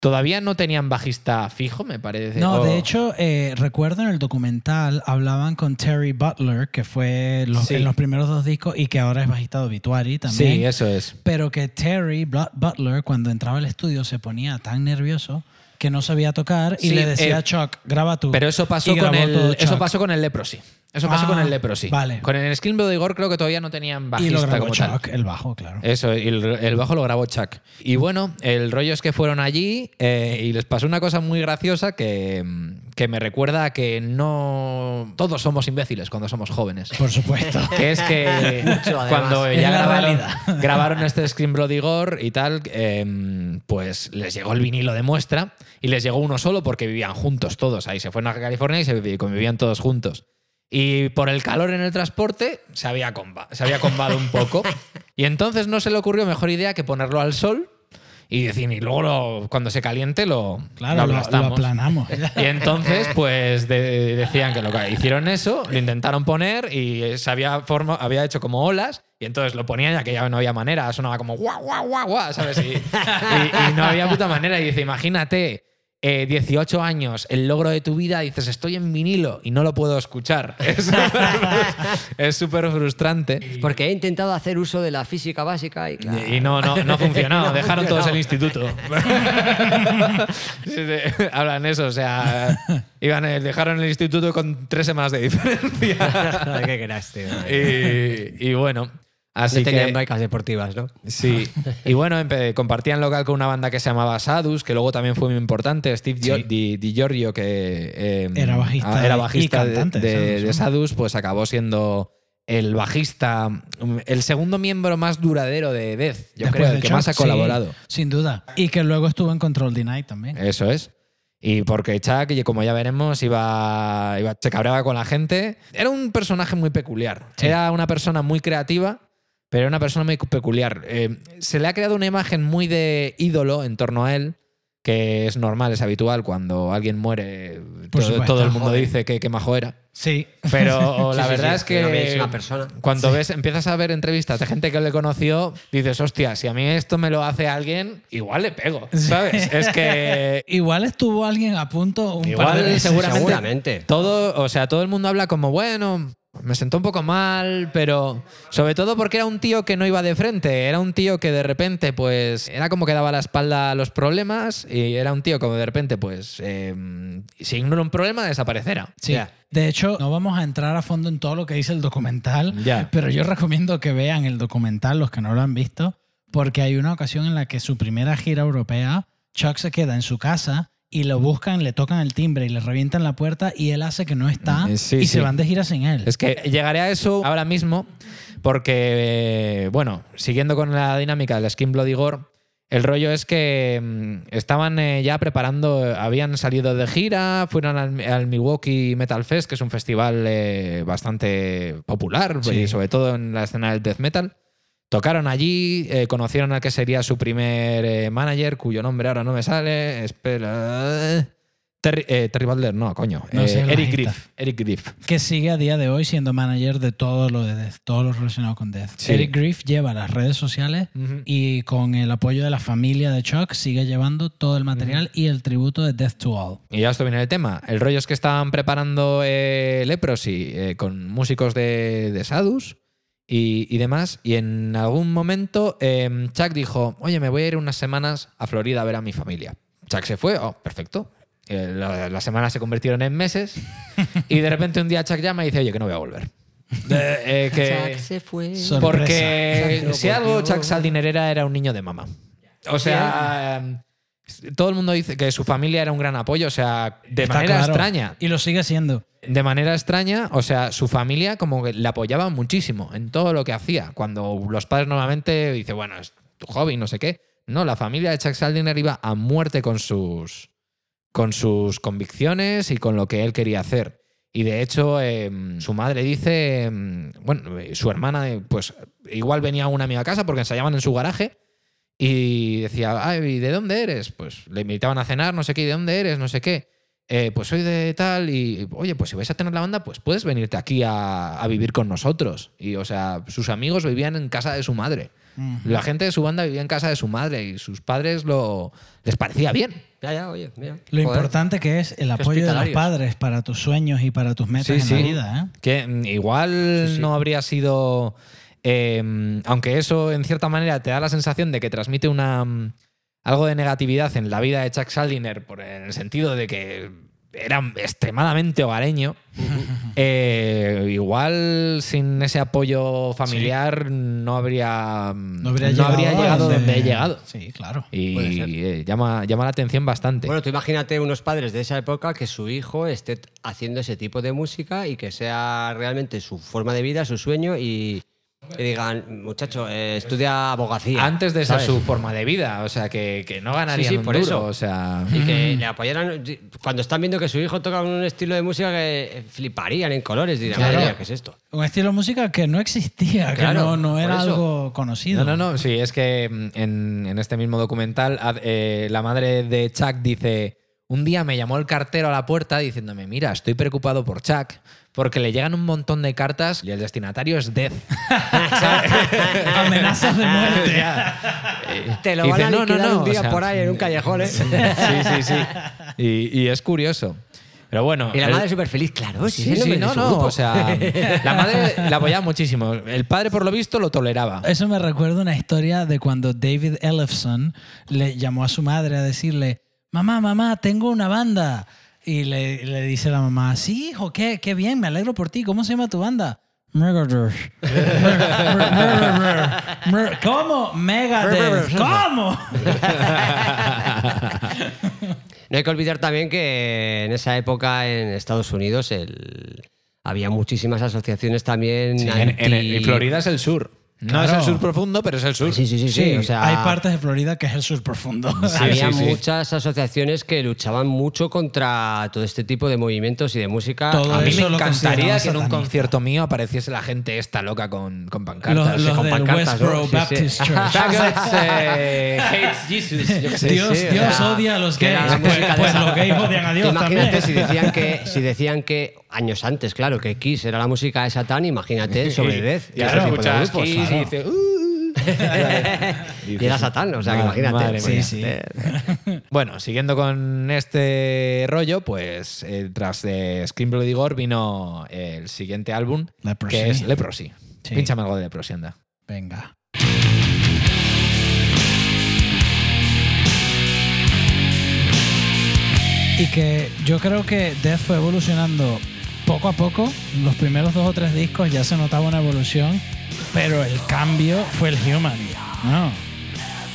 Todavía no tenían bajista fijo, me parece. No, O- de hecho, eh, recuerdo en el documental hablaban con Terry Butler, que fue los- Sí. en los primeros dos discos y que ahora es bajista de Obituary también. Sí, eso es. Pero que Terry Butler, cuando entraba al estudio, se ponía tan nervioso que no sabía tocar y Sí, le decía eh, a Chuck, graba tú. Pero eso pasó con el eso pasó con el Leprosy. Eso pasó Ah, con el Leprosy. vale. Con el Skin de Igor creo que todavía no tenían Y bajista lo grabó como tal. Chuck, el bajo, claro. Eso, y el, el bajo lo grabó Chuck. Y bueno, el rollo es que fueron allí eh, y les pasó una cosa muy graciosa que, que me recuerda a que no todos somos imbéciles cuando somos jóvenes. Por supuesto. (laughs) Que es que (laughs) Mucho, cuando ya grabaron, (laughs) grabaron este Scream Bloody Gore y tal, eh, pues les llegó el vinilo de muestra y les llegó uno solo porque vivían juntos todos. Ahí se fueron a California y se convivían todos juntos. Y por el calor en el transporte se había, comba- se había combado un poco. (laughs) Y entonces no se le ocurrió mejor idea que ponerlo al sol y decir, y luego lo- cuando se caliente lo, Claro, lo aplanamos. (laughs) Y entonces, pues de- decían que lo que hicieron eso, lo intentaron poner y se había, forma, había hecho como olas. Y entonces lo ponían y aquella no había manera, sonaba como guau, guau, guau, guau, ¿sabes? Y, y- y no había puta manera. Y dice, imagínate, eh, 18 años, el logro de tu vida, dices, estoy en vinilo y no lo puedo escuchar. (laughs) Es súper- frustrante. Porque he intentado hacer uso de la física básica y claro. Y no, no, no funcionó, (laughs) No dejaron todos el instituto. (laughs) Sí, sí, Hablan eso, o sea, iban, eh, dejaron el instituto con tres semanas de diferencia. ¿Qué querás, tío? y, y bueno, así tenían que... becas deportivas, ¿no? Sí, (laughs) y bueno, compartían local con una banda que se llamaba Sadus, que luego también fue muy importante, Steve Sí. Di, Di Giorgio, que eh, Era bajista ah, era y bajista de- cantante de de, Sadus, de ¿no? Sadus, pues acabó siendo el bajista, mm, el segundo miembro más duradero de Death, yo Después creo, de el que Chuck, más ha sí, colaborado. sin duda. Y que luego estuvo en Control Denied también. Eso es. Y porque Chuck, y como ya veremos, iba, iba- se cabreaba con la gente. Era un personaje muy peculiar. Sí. Era una persona muy creativa, pero era una persona muy peculiar. Eh, se le ha creado una imagen muy de ídolo en torno a él, que es normal, es habitual. Cuando alguien muere, todo, el mundo dice que, que majo era. Sí. Pero (laughs) Sí, la sí, verdad sí, es que es una persona. cuando ves, empiezas a ver entrevistas de gente que le conoció, dices, hostia, si a mí esto me lo hace alguien, igual le pego, ¿sabes? Es que (laughs) Igual estuvo alguien a punto un Igual par de veces. seguramente, Seguramente. todo, o sea, todo el mundo habla como, bueno, me sentó un poco mal, pero sobre todo porque era un tío que no iba de frente, era un tío que de repente, pues, era como que daba la espalda a los problemas y era un tío como de repente, pues, eh, si ignora un problema, desaparecerá. Sí. De hecho, no vamos a entrar a fondo en todo lo que dice el documental, Ya. pero yo recomiendo que vean el documental, los que no lo han visto, porque hay una ocasión en la que su primera gira europea, Chuck se queda en su casa y lo buscan, le tocan el timbre y le revientan la puerta y él hace que no está Eh, sí, y sí. se van de gira sin él. Es que llegaré a eso ahora mismo porque, eh, bueno, siguiendo con la dinámica del Skin Bloody Gore, el rollo es que mm, estaban eh, ya preparando, habían salido de gira, fueron al, al Milwaukee Metal Fest, que es un festival eh, bastante popular, Sí. sobre todo en la escena del death metal. Tocaron allí, eh, conocieron al que sería su primer eh, manager, cuyo nombre ahora no me sale. Espera. Terry, eh, Terry Butler, no, coño. No Eh, sé, Eric. Griff. Eric Griff. que sigue a día de hoy siendo manager de todo lo de Death, todo lo relacionado con Death. Sí. Eric Griff lleva las redes sociales y con el apoyo de la familia de Chuck sigue llevando todo el material y el tributo de Death to All. Y ya esto viene el tema. El rollo es que estaban preparando Leprosy con músicos de, de Sadus y, y demás. Y en algún momento eh, Chuck dijo, oye, me voy a ir unas semanas a Florida a ver a mi familia. Chuck se fue, oh, perfecto. Eh, la- las semanas se convirtieron en meses (laughs) y de repente un día Chuck llama y dice, oye, que no voy a volver. Eh, eh, que, Chuck se fue. Sorpresa. porque si algo volvió. Chuck Saldiner era, era un niño de mamá. O sea, eh, todo el mundo dice que su familia era un gran apoyo, o sea, de Está manera claro. extraña. Y lo sigue siendo. De manera extraña, o sea, su familia como que le apoyaba muchísimo en todo lo que hacía. Cuando los padres normalmente dicen, bueno, es tu hobby, no sé qué. No, la familia de Chuck Saldiner iba a muerte con sus, con sus convicciones y con lo que él quería hacer. Y de hecho, eh, su madre dice, eh, bueno, eh, su hermana, eh, pues igual venía una amiga a casa porque ensayaban en su garaje y decía, Ay, ¿y de dónde eres? Pues le invitaban a cenar, no sé qué, ¿y de dónde eres? No sé qué. "Eh, pues soy de tal y, oye, pues si vais a tener la banda, pues puedes venirte aquí a, a vivir con nosotros. Y, o sea, sus amigos vivían en casa de su madre. La gente de su banda vivía en casa de su madre y sus padres lo les parecía bien. Ya, ya, oye, mira. Lo Joder. importante que es el apoyo de los padres para tus sueños y para tus metas en la vida. ¿eh? Que mm, igual Sí, sí. no habría sido. Eh, aunque eso en cierta manera te da la sensación de que transmite una mm, algo de negatividad en la vida de Chuck Saldiner, por, en el sentido de que era extremadamente hogareño. (laughs) eh, igual sin ese apoyo familiar no habría, mm, No habría llegado, donde he llegado. Sí, claro. Y eh, llama, llama la atención bastante. Bueno, tú imagínate unos padres de esa época que su hijo esté haciendo ese tipo de música y que sea realmente su forma de vida, su sueño y, y digan, muchacho, eh, estudia abogacía. Antes de ser ¿sabes? su forma de vida, o sea, que, que no ganarían Sí, sí, un por duro, eso. o sea... Y que le apoyaran. Cuando están viendo que su hijo toca un estilo de música que fliparían en colores, dirán, Claro. "Madre mía, ¿qué es esto? Un estilo de música que no existía, que Claro, no, no por era algo conocido. No, no, no, sí, es que mm, en, en este mismo documental eh, la madre de Chuck dice, un día me llamó el cartero a la puerta diciéndome, mira, estoy preocupado por Chuck porque le llegan un montón de cartas y el destinatario es Death. (laughs) (laughs) Amenazas de muerte. Te lo Y van dice, a "No, no, liquidar no", un o día sea, por ahí en un callejón, ¿eh? sí, sí, sí. Y, y es curioso. Pero bueno. Y la el- madre súper feliz, claro. Sí, el sí, no, no. grupo. O sea, la madre la apoyaba muchísimo. El padre, por lo visto, lo toleraba. Eso me recuerda una historia de cuando David Ellefson le llamó a su madre a decirle, mamá, mamá, tengo una banda. Y le, le dice la mamá, sí, hijo, qué, qué bien, me alegro por ti. ¿Cómo se llama tu banda? Megadeth. ¿Cómo? Megadeth. (laughs) ¿Cómo? (laughs) No hay que olvidar también que en esa época en Estados Unidos el- había muchísimas asociaciones también. Sí, en, en- anti- en Florida es el sur. No es Claro. el sur profundo, pero es el sur. Sí, sí, sí, sí. o sea, hay partes de Florida que es el sur profundo. (laughs) había sí, sí. muchas asociaciones que luchaban mucho contra todo este tipo de movimientos y de música. Todo A mí me encantaría que en un concierto mío apareciese la gente esta loca con, con Los, pancartas. los con del. Westboro Sí, sí. Baptist (laughs) Church. Faggots, eh, hates (laughs) Jesus. Yo qué sé. Dios, sí, o Dios sea, odia a los gays. Pues, pues los gays odian a Dios imagínate también. si decían que si decían que años antes, claro, que Kiss era la música de Satán, imagínate sobre Death Y y escuchas grupos. Kiss y claro. dice... "Uh". (laughs) Y era Satán, o sea, que Madre- imagínate. madre mía. Sí, sí. (laughs) Bueno, siguiendo con este rollo, pues eh, tras de Scream Bloody Gore vino el siguiente álbum, Leprosy. que es Leprosy. Sí. Pínchame algo de Leprosy, anda. Venga. Y que yo creo que Death fue evolucionando poco a poco. Los primeros dos o tres discos ya se notaba una evolución, pero el cambio fue el Human. ¿no?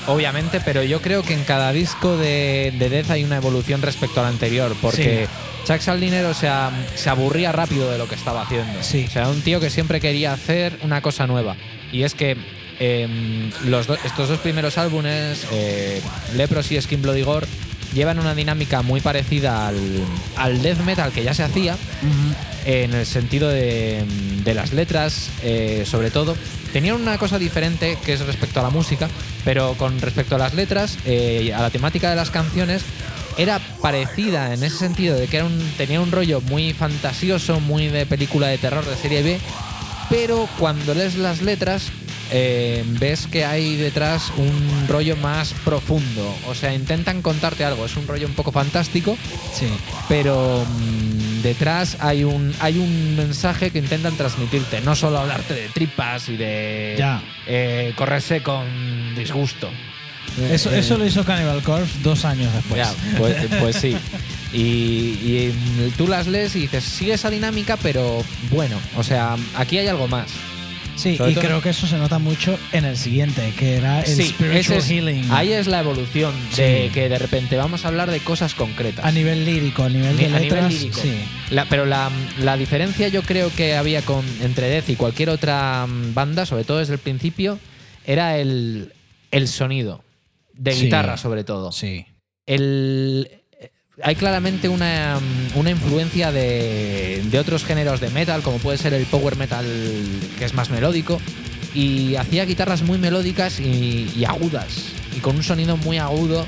Obviamente, pero yo creo que en cada disco de, de Death hay una evolución respecto al anterior, porque Chuck Saldiner, o sea, se aburría rápido de lo que estaba haciendo. Sí. O sea, un tío que siempre quería hacer una cosa nueva. Y es que em, los do- estos dos primeros álbumes, eh, Leprosy y Skin Bloody Gore, llevan una dinámica muy parecida al, al death metal que ya se hacía, en el sentido de, de las letras, eh, sobre todo. Tenían una cosa diferente que es respecto a la música, pero con respecto a las letras, eh, a la temática de las canciones, era parecida en ese sentido de que era un- tenía un rollo muy fantasioso, muy de película de terror de serie B, pero cuando lees las letras eh, ves que hay detrás un rollo más profundo. O sea, intentan contarte algo. Es un rollo un poco fantástico, Sí. pero mm, detrás hay un, hay un mensaje que intentan transmitirte. No solo hablarte de tripas y de Ya. eh, correrse con disgusto. Eso, Eh, eso lo hizo Cannibal Corpse dos años después. ya, pues, (laughs) pues sí. Y, y tú las lees y dices, sigue esa dinámica, pero bueno, o sea, aquí hay algo más. Sí, Sobre y todo- creo que eso se nota mucho en el siguiente, que era el Sí, Spiritual es- Healing. Ahí es la evolución de Sí. que de repente vamos a hablar de cosas concretas. A nivel lírico, a nivel de a letras, nivel lírico. sí. La- pero la, la diferencia yo creo que había con, entre Death y cualquier otra mm, banda, sobre todo desde el principio, era el, el sonido. De Sí. guitarra, sobre todo. Sí. El, hay claramente una, una influencia de, de otros géneros de metal, como puede ser el power metal, que es más melódico. Y hacía guitarras muy melódicas y, y agudas. Y con un sonido muy agudo.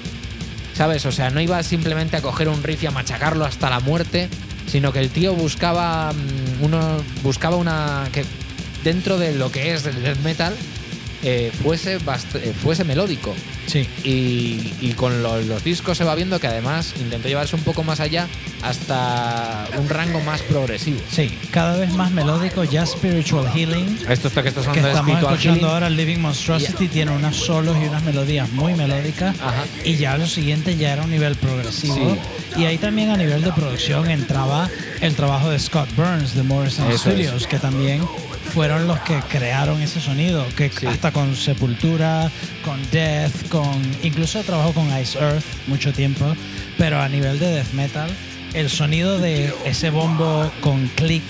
¿Sabes? O sea, no iba simplemente a coger un riff y a machacarlo hasta la muerte, sino que el tío buscaba mm, uno buscaba una que dentro de lo que es el death metal eh, fuese eh, fuese melódico. Sí. Y, y con lo- los discos se va viendo que además intentó llevarse un poco más allá hasta un rango más progresivo. Sí, cada vez más melódico, ya Spiritual Healing. Esto, esto que estás Que hablando de estamos escuchando Healing. ahora, Living Monstrosity, tiene unos solos y unas melodías muy melódicas. Ajá. Y ya lo siguiente ya era un nivel progresivo. Y ahí también a nivel de producción entraba el trabajo de Scott Burns de Morrison Eso es. Studios, que también fueron los que crearon ese sonido, que Sí. hasta con Sepultura, con Death, con incluso trabajó con Ice Earth mucho tiempo, pero a nivel de death metal, el sonido de ese bombo con click,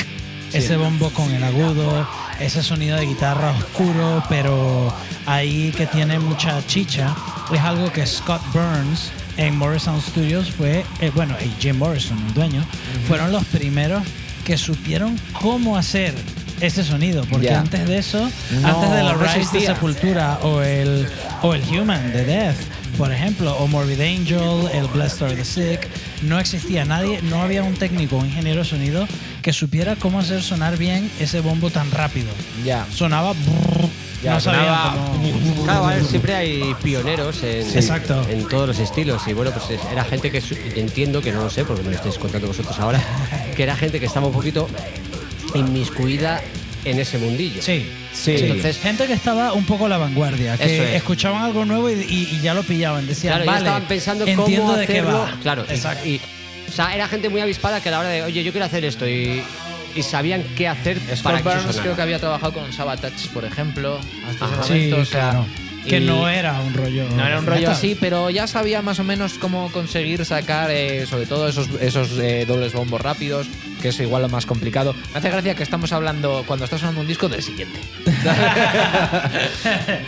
ese bombo con el agudo, ese sonido de guitarra oscuro, pero ahí que tiene mucha chicha, es algo que Scott Burns en Morrison Studios fue, eh, bueno, y Jim Morrison, el dueño, fueron los primeros que supieron cómo hacer ese sonido, porque antes de eso, No, antes de la Rise de. Sepultura o el, o el Human de Death, por ejemplo, o Morbid Angel, el Blessed Are the Sick, no existía nadie, no había un técnico, un ingeniero de sonido que supiera cómo hacer sonar bien ese bombo tan rápido. Ya. Sonaba brrr, Ya, no sonaba- cómo- Claro, vale, siempre hay pioneros en, Exacto. en todos los estilos. Y bueno, pues es- era gente que entiendo que no lo sé, porque me lo estáis contando vosotros ahora, (laughs) que era gente que estaba un poquito inmiscuida en ese mundillo. Sí, Sí. Entonces- gente que estaba un poco a la vanguardia, que es. escuchaban algo nuevo y, y- y ya lo pillaban, decían, Claro, ya estaban pensando entiendo cómo de qué hacerlo. va. Claro, exacto. Y, o sea, era gente muy avispada que a la hora de, oye, yo quiero hacer esto y, y sabían qué hacer para Scott que eso Burns creo que había trabajado con Sabotage, por ejemplo, hasta ese sí, o sea, claro. Que y- no era un rollo. No era un rollo metal. así, pero ya sabía más o menos cómo conseguir sacar, eh, sobre todo esos, esos eh, dobles bombos rápidos, que es igual lo más complicado. Me hace gracia que estamos hablando, cuando estás sonando un disco, del siguiente. (laughs)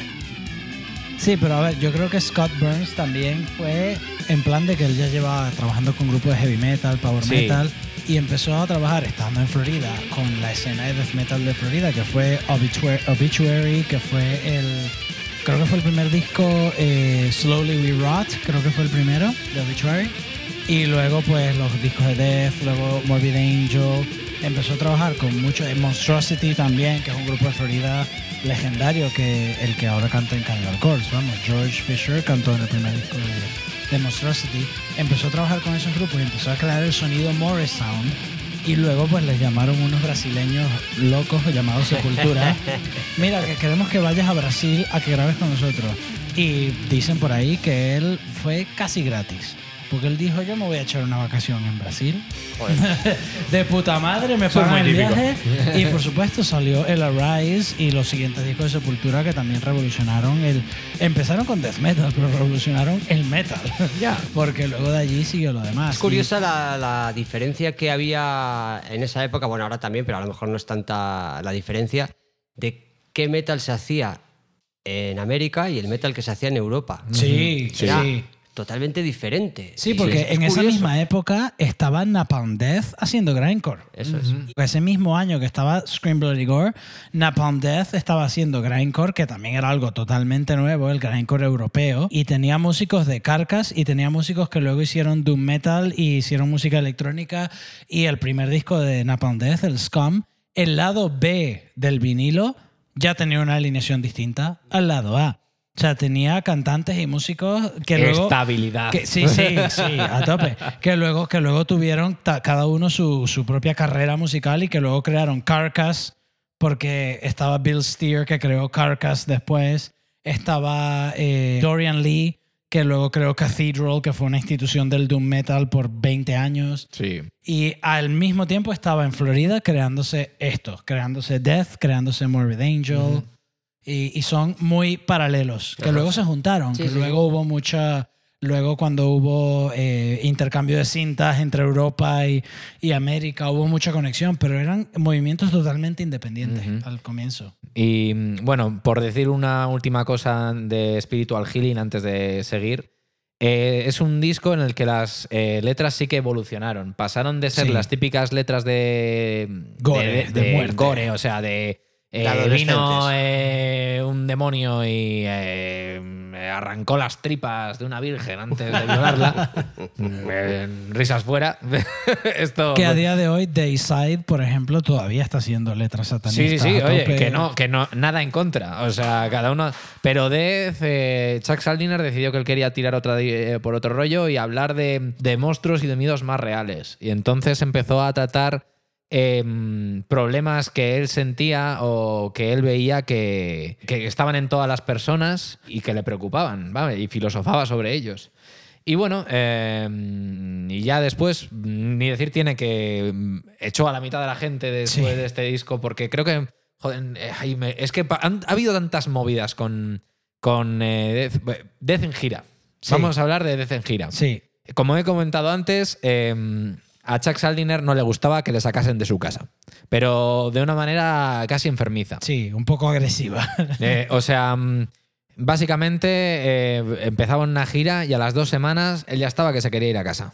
Sí, pero a ver, yo creo que Scott Burns también fue en plan de que él ya llevaba trabajando con grupos de heavy metal, power Sí. metal, y empezó a trabajar estando en Florida con la escena de death metal de Florida, que fue Obituary, Obituary, que fue el. Creo que fue el primer disco, eh, Slowly We Rot, creo que fue el primero de Obituary. Y luego, pues, los discos de Death, luego Morbid Angel. Empezó a trabajar con mucho. eh, Monstrosity también, que es un grupo de Florida legendario, que el que ahora canta en Cannibal Corpse. Vamos, George Fisher cantó en el primer disco de, de Monstrosity. Empezó a trabajar con esos grupos y empezó a crear el sonido Morris Sound. Y luego, pues, les llamaron unos brasileños locos llamados Sepultura. (laughs) Mira, que queremos que vayas a Brasil a que grabes con nosotros. Y dicen por ahí que él fue casi gratis. Porque él dijo, yo me voy a echar una vacación en Brasil. (laughs) de puta madre, me pagan el típico. viaje. (laughs) Y por supuesto salió el Arise y los siguientes discos de Sepultura que también revolucionaron el... Empezaron con death metal, pero revolucionaron el metal. (laughs) Ya. Porque luego de allí siguió lo demás. Es curiosa la, la diferencia que había en esa época, bueno, ahora también, pero a lo mejor no es tanta la diferencia, de qué metal se hacía en América y el metal que se hacía en Europa. Sí, sí. Era sí. Totalmente diferente. Sí, porque es en esa misma época estaba Napalm Death haciendo grindcore. Eso es. Ese mismo año que estaba Scream Bloody Gore, Napalm Death estaba haciendo grindcore, que también era algo totalmente nuevo, el grindcore europeo, y tenía músicos de Carcass y tenía músicos que luego hicieron doom metal y hicieron música electrónica y el primer disco de Napalm Death, el Scum, el lado B del vinilo ya tenía una alineación distinta al lado A. O sea, tenía cantantes y músicos que luego... Estabilidad. Que- sí, sí, sí, a tope. Que luego, que luego tuvieron ta- cada uno su, su propia carrera musical y que luego crearon Carcass, porque estaba Bill Steer que creó Carcass después, estaba eh, Dorian Lee que luego creó Cathedral, que fue una institución del doom metal por 20 años. Sí. Y al mismo tiempo estaba en Florida creándose esto, creándose Death, creándose Morbid Angel. Y, y son muy paralelos, que luego se juntaron, Sí, que sí. luego hubo mucha... Luego cuando hubo eh, intercambio de cintas entre Europa y, y América, hubo mucha conexión, pero eran movimientos totalmente independientes Ujú. al comienzo. Y bueno, por decir una última cosa de Spiritual Healing antes de seguir, eh, es un disco en el que las eh, letras sí que evolucionaron. Pasaron de ser Sí. las típicas letras de Gore, de muerte. gore, o sea, de eh, vino eh, un demonio y eh, arrancó las tripas de una virgen antes de violarla. (laughs) Eh, risas fuera. (laughs) Esto Que a día de hoy Dayside, por ejemplo, todavía está haciendo letras satanistas. Sí, sí, sí, a oye, tope. que no, que no, nada en contra. O sea, cada uno. Pero Death, eh, Chuck Saldiner decidió que él quería tirar otra, eh, por otro rollo y hablar de, de monstruos y de miedos más reales. Y entonces empezó a tratar em, problemas que él sentía o que él veía que, que estaban en todas las personas y que le preocupaban, ¿vale? Y filosofaba sobre ellos. Y bueno, eh, y ya después, ni decir tiene que mm, echó a la mitad de la gente después Sí. de este disco, porque creo que, joder, eh, es que han- ha habido tantas movidas con, con eh, Death, Death en gira. Sí. Vamos a hablar de Death en gira. Sí, Como he comentado antes, eh, a Chuck Saldiner no le gustaba que le sacasen de su casa, pero de una manera casi enfermiza. sí, un poco agresiva. Eh, o sea, mm, básicamente eh, empezaba una gira y a las dos semanas él ya estaba que se quería ir a casa.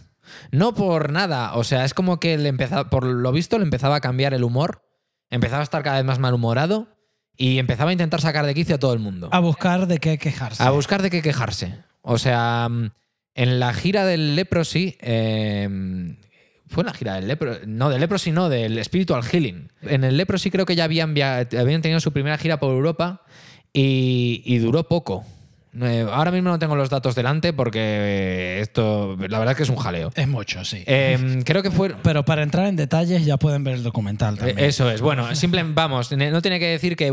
No por nada, o sea, es como que le empezaba, por lo visto le empezaba a cambiar el humor, empezaba a estar cada vez más malhumorado y empezaba a intentar sacar de quicio a todo el mundo. a buscar de qué quejarse. A buscar de qué quejarse. O sea, mm, en la gira del Leprosy. eh, fue en la gira del Leprosy. No, del Leprosy, no, del Spiritual Healing. En el Leprosy creo que ya habían, via- habían tenido su primera gira por Europa y, y duró poco. Eh, ahora mismo no tengo los datos delante porque esto, la verdad es que es un jaleo. Es mucho, sí. Eh, creo que fue. Pero para entrar en detalles ya pueden ver el documental también. Eh, Eso es, bueno, (laughs) simple, vamos, no tiene que decir que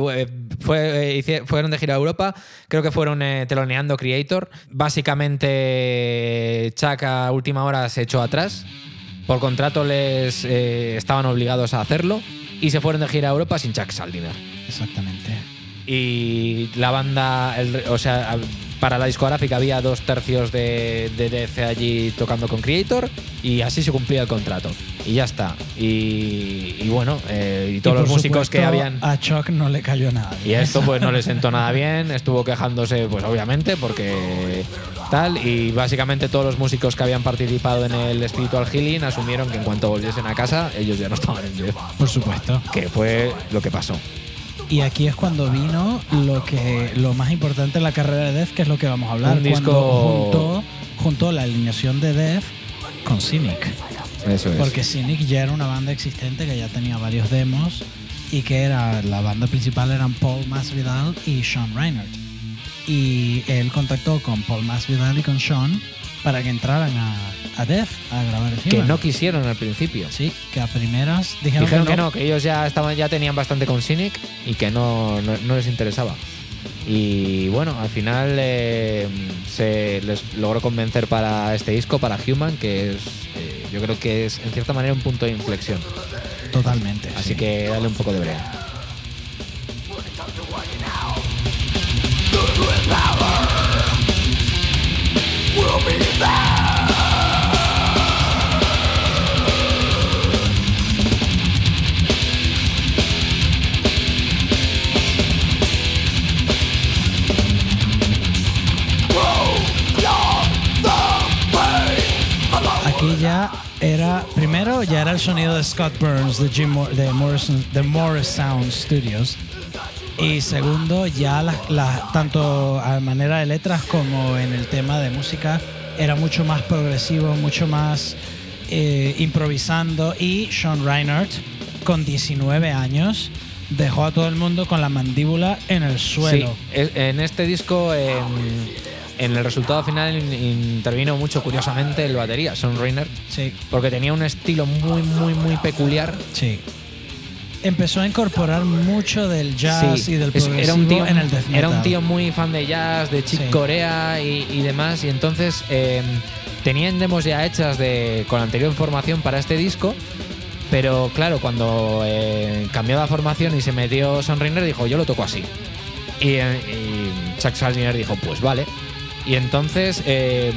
fue, eh, fueron de gira a Europa, creo que fueron eh, teloneando Creator. Básicamente, Chuck a última hora se echó atrás, por contrato les eh, estaban obligados a hacerlo y se fueron de gira a Europa sin Chuck Saldiner. Exactamente. Y la banda, el- o sea, para la discográfica había dos tercios de, de DC allí tocando con Creator y así se cumplía el contrato. Y ya está. Y, y bueno, eh, y todos Y los músicos que habían... A Chuck no le cayó nada. Y esto pues no le sentó nada bien, estuvo quejándose pues obviamente porque tal y básicamente todos los músicos que habían participado en el Spiritual Healing asumieron que en cuanto volviesen a casa ellos ya no estaban en Death, Por supuesto. que fue lo que pasó. Y aquí es cuando vino lo que lo más importante en la carrera de Death, que es lo que vamos a hablar. Un disco- Cuando juntó, juntó la alineación de Death con Cynic. Eso es. Porque Cynic ya era una banda existente que ya tenía varios demos y que era la banda principal eran Paul Masvidal y Sean Reinhardt. Y él contactó con Paul Masvidal y con Sean para que entraran a, a Death a grabar el que no quisieron al principio. Sí, que a primeras dijeron, Dijeron que no, que ellos ya estaban, ya tenían bastante con Cynic y que no, no, no les interesaba. Y bueno, al final eh, se les logró convencer para este disco, para Human, que es, eh, yo creo que es en cierta manera un punto de inflexión. Totalmente. Así sí. que dale un poco de brea. Aquí ya era, el sonido de Scott Burns de, Jim Mor- de, Morrison, de Morris Sound Studios. Y segundo, ya la, la- tanto a manera de letras como en el tema de música era mucho más progresivo, mucho más eh, improvisando. Y Sean Reinhardt, con 19 años, dejó a todo el mundo con la mandíbula en el suelo. Sí, en este disco, en, en el resultado final, in- intervino mucho curiosamente el batería, Son Reiner, Sí, porque tenía un estilo muy, muy, muy peculiar sí. Empezó a incorporar mucho del jazz Sí, y del es- progresivo era un tío, en el death metal. Era un tío muy fan de jazz, de Chick Sí. Corea y, y demás. Y entonces eh, tenían demos ya hechas de, con anterior formación para este disco. Pero claro, cuando eh, cambió la formación y se metió Son Reiner, dijo, yo lo toco así. Y, eh, y Chuck dijo, pues vale. Y entonces eh,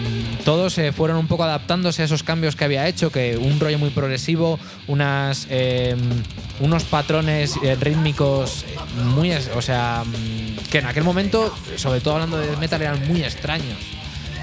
todos se fueron un poco adaptándose a esos cambios que había hecho, que un rollo muy progresivo, unas, eh, unos patrones eh, rítmicos muy, o sea, que en aquel momento, sobre todo hablando de metal, eran muy extraños.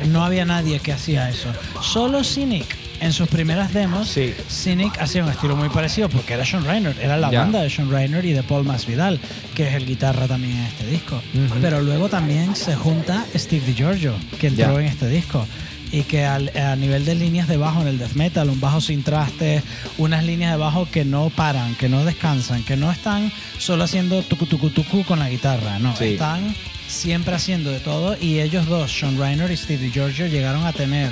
No había nadie que hacía eso. Solo Cynic, en sus primeras demos, Sí. Cynic hacía un estilo muy parecido porque era Sean Reiner, era la banda de Sean Reiner y de Paul Masvidal, que es el guitarra también en este disco. Pero luego también se junta Steve DiGiorgio, que entró en este disco. Y que al- a nivel de líneas de bajo en el death metal, un bajo sin trastes, unas líneas de bajo que no paran, que no descansan, que no están solo haciendo tucu tucu tucu con la guitarra, no, Sí. están siempre haciendo de todo y ellos dos, Sean Reiner y Steve DiGiorgio, llegaron a tener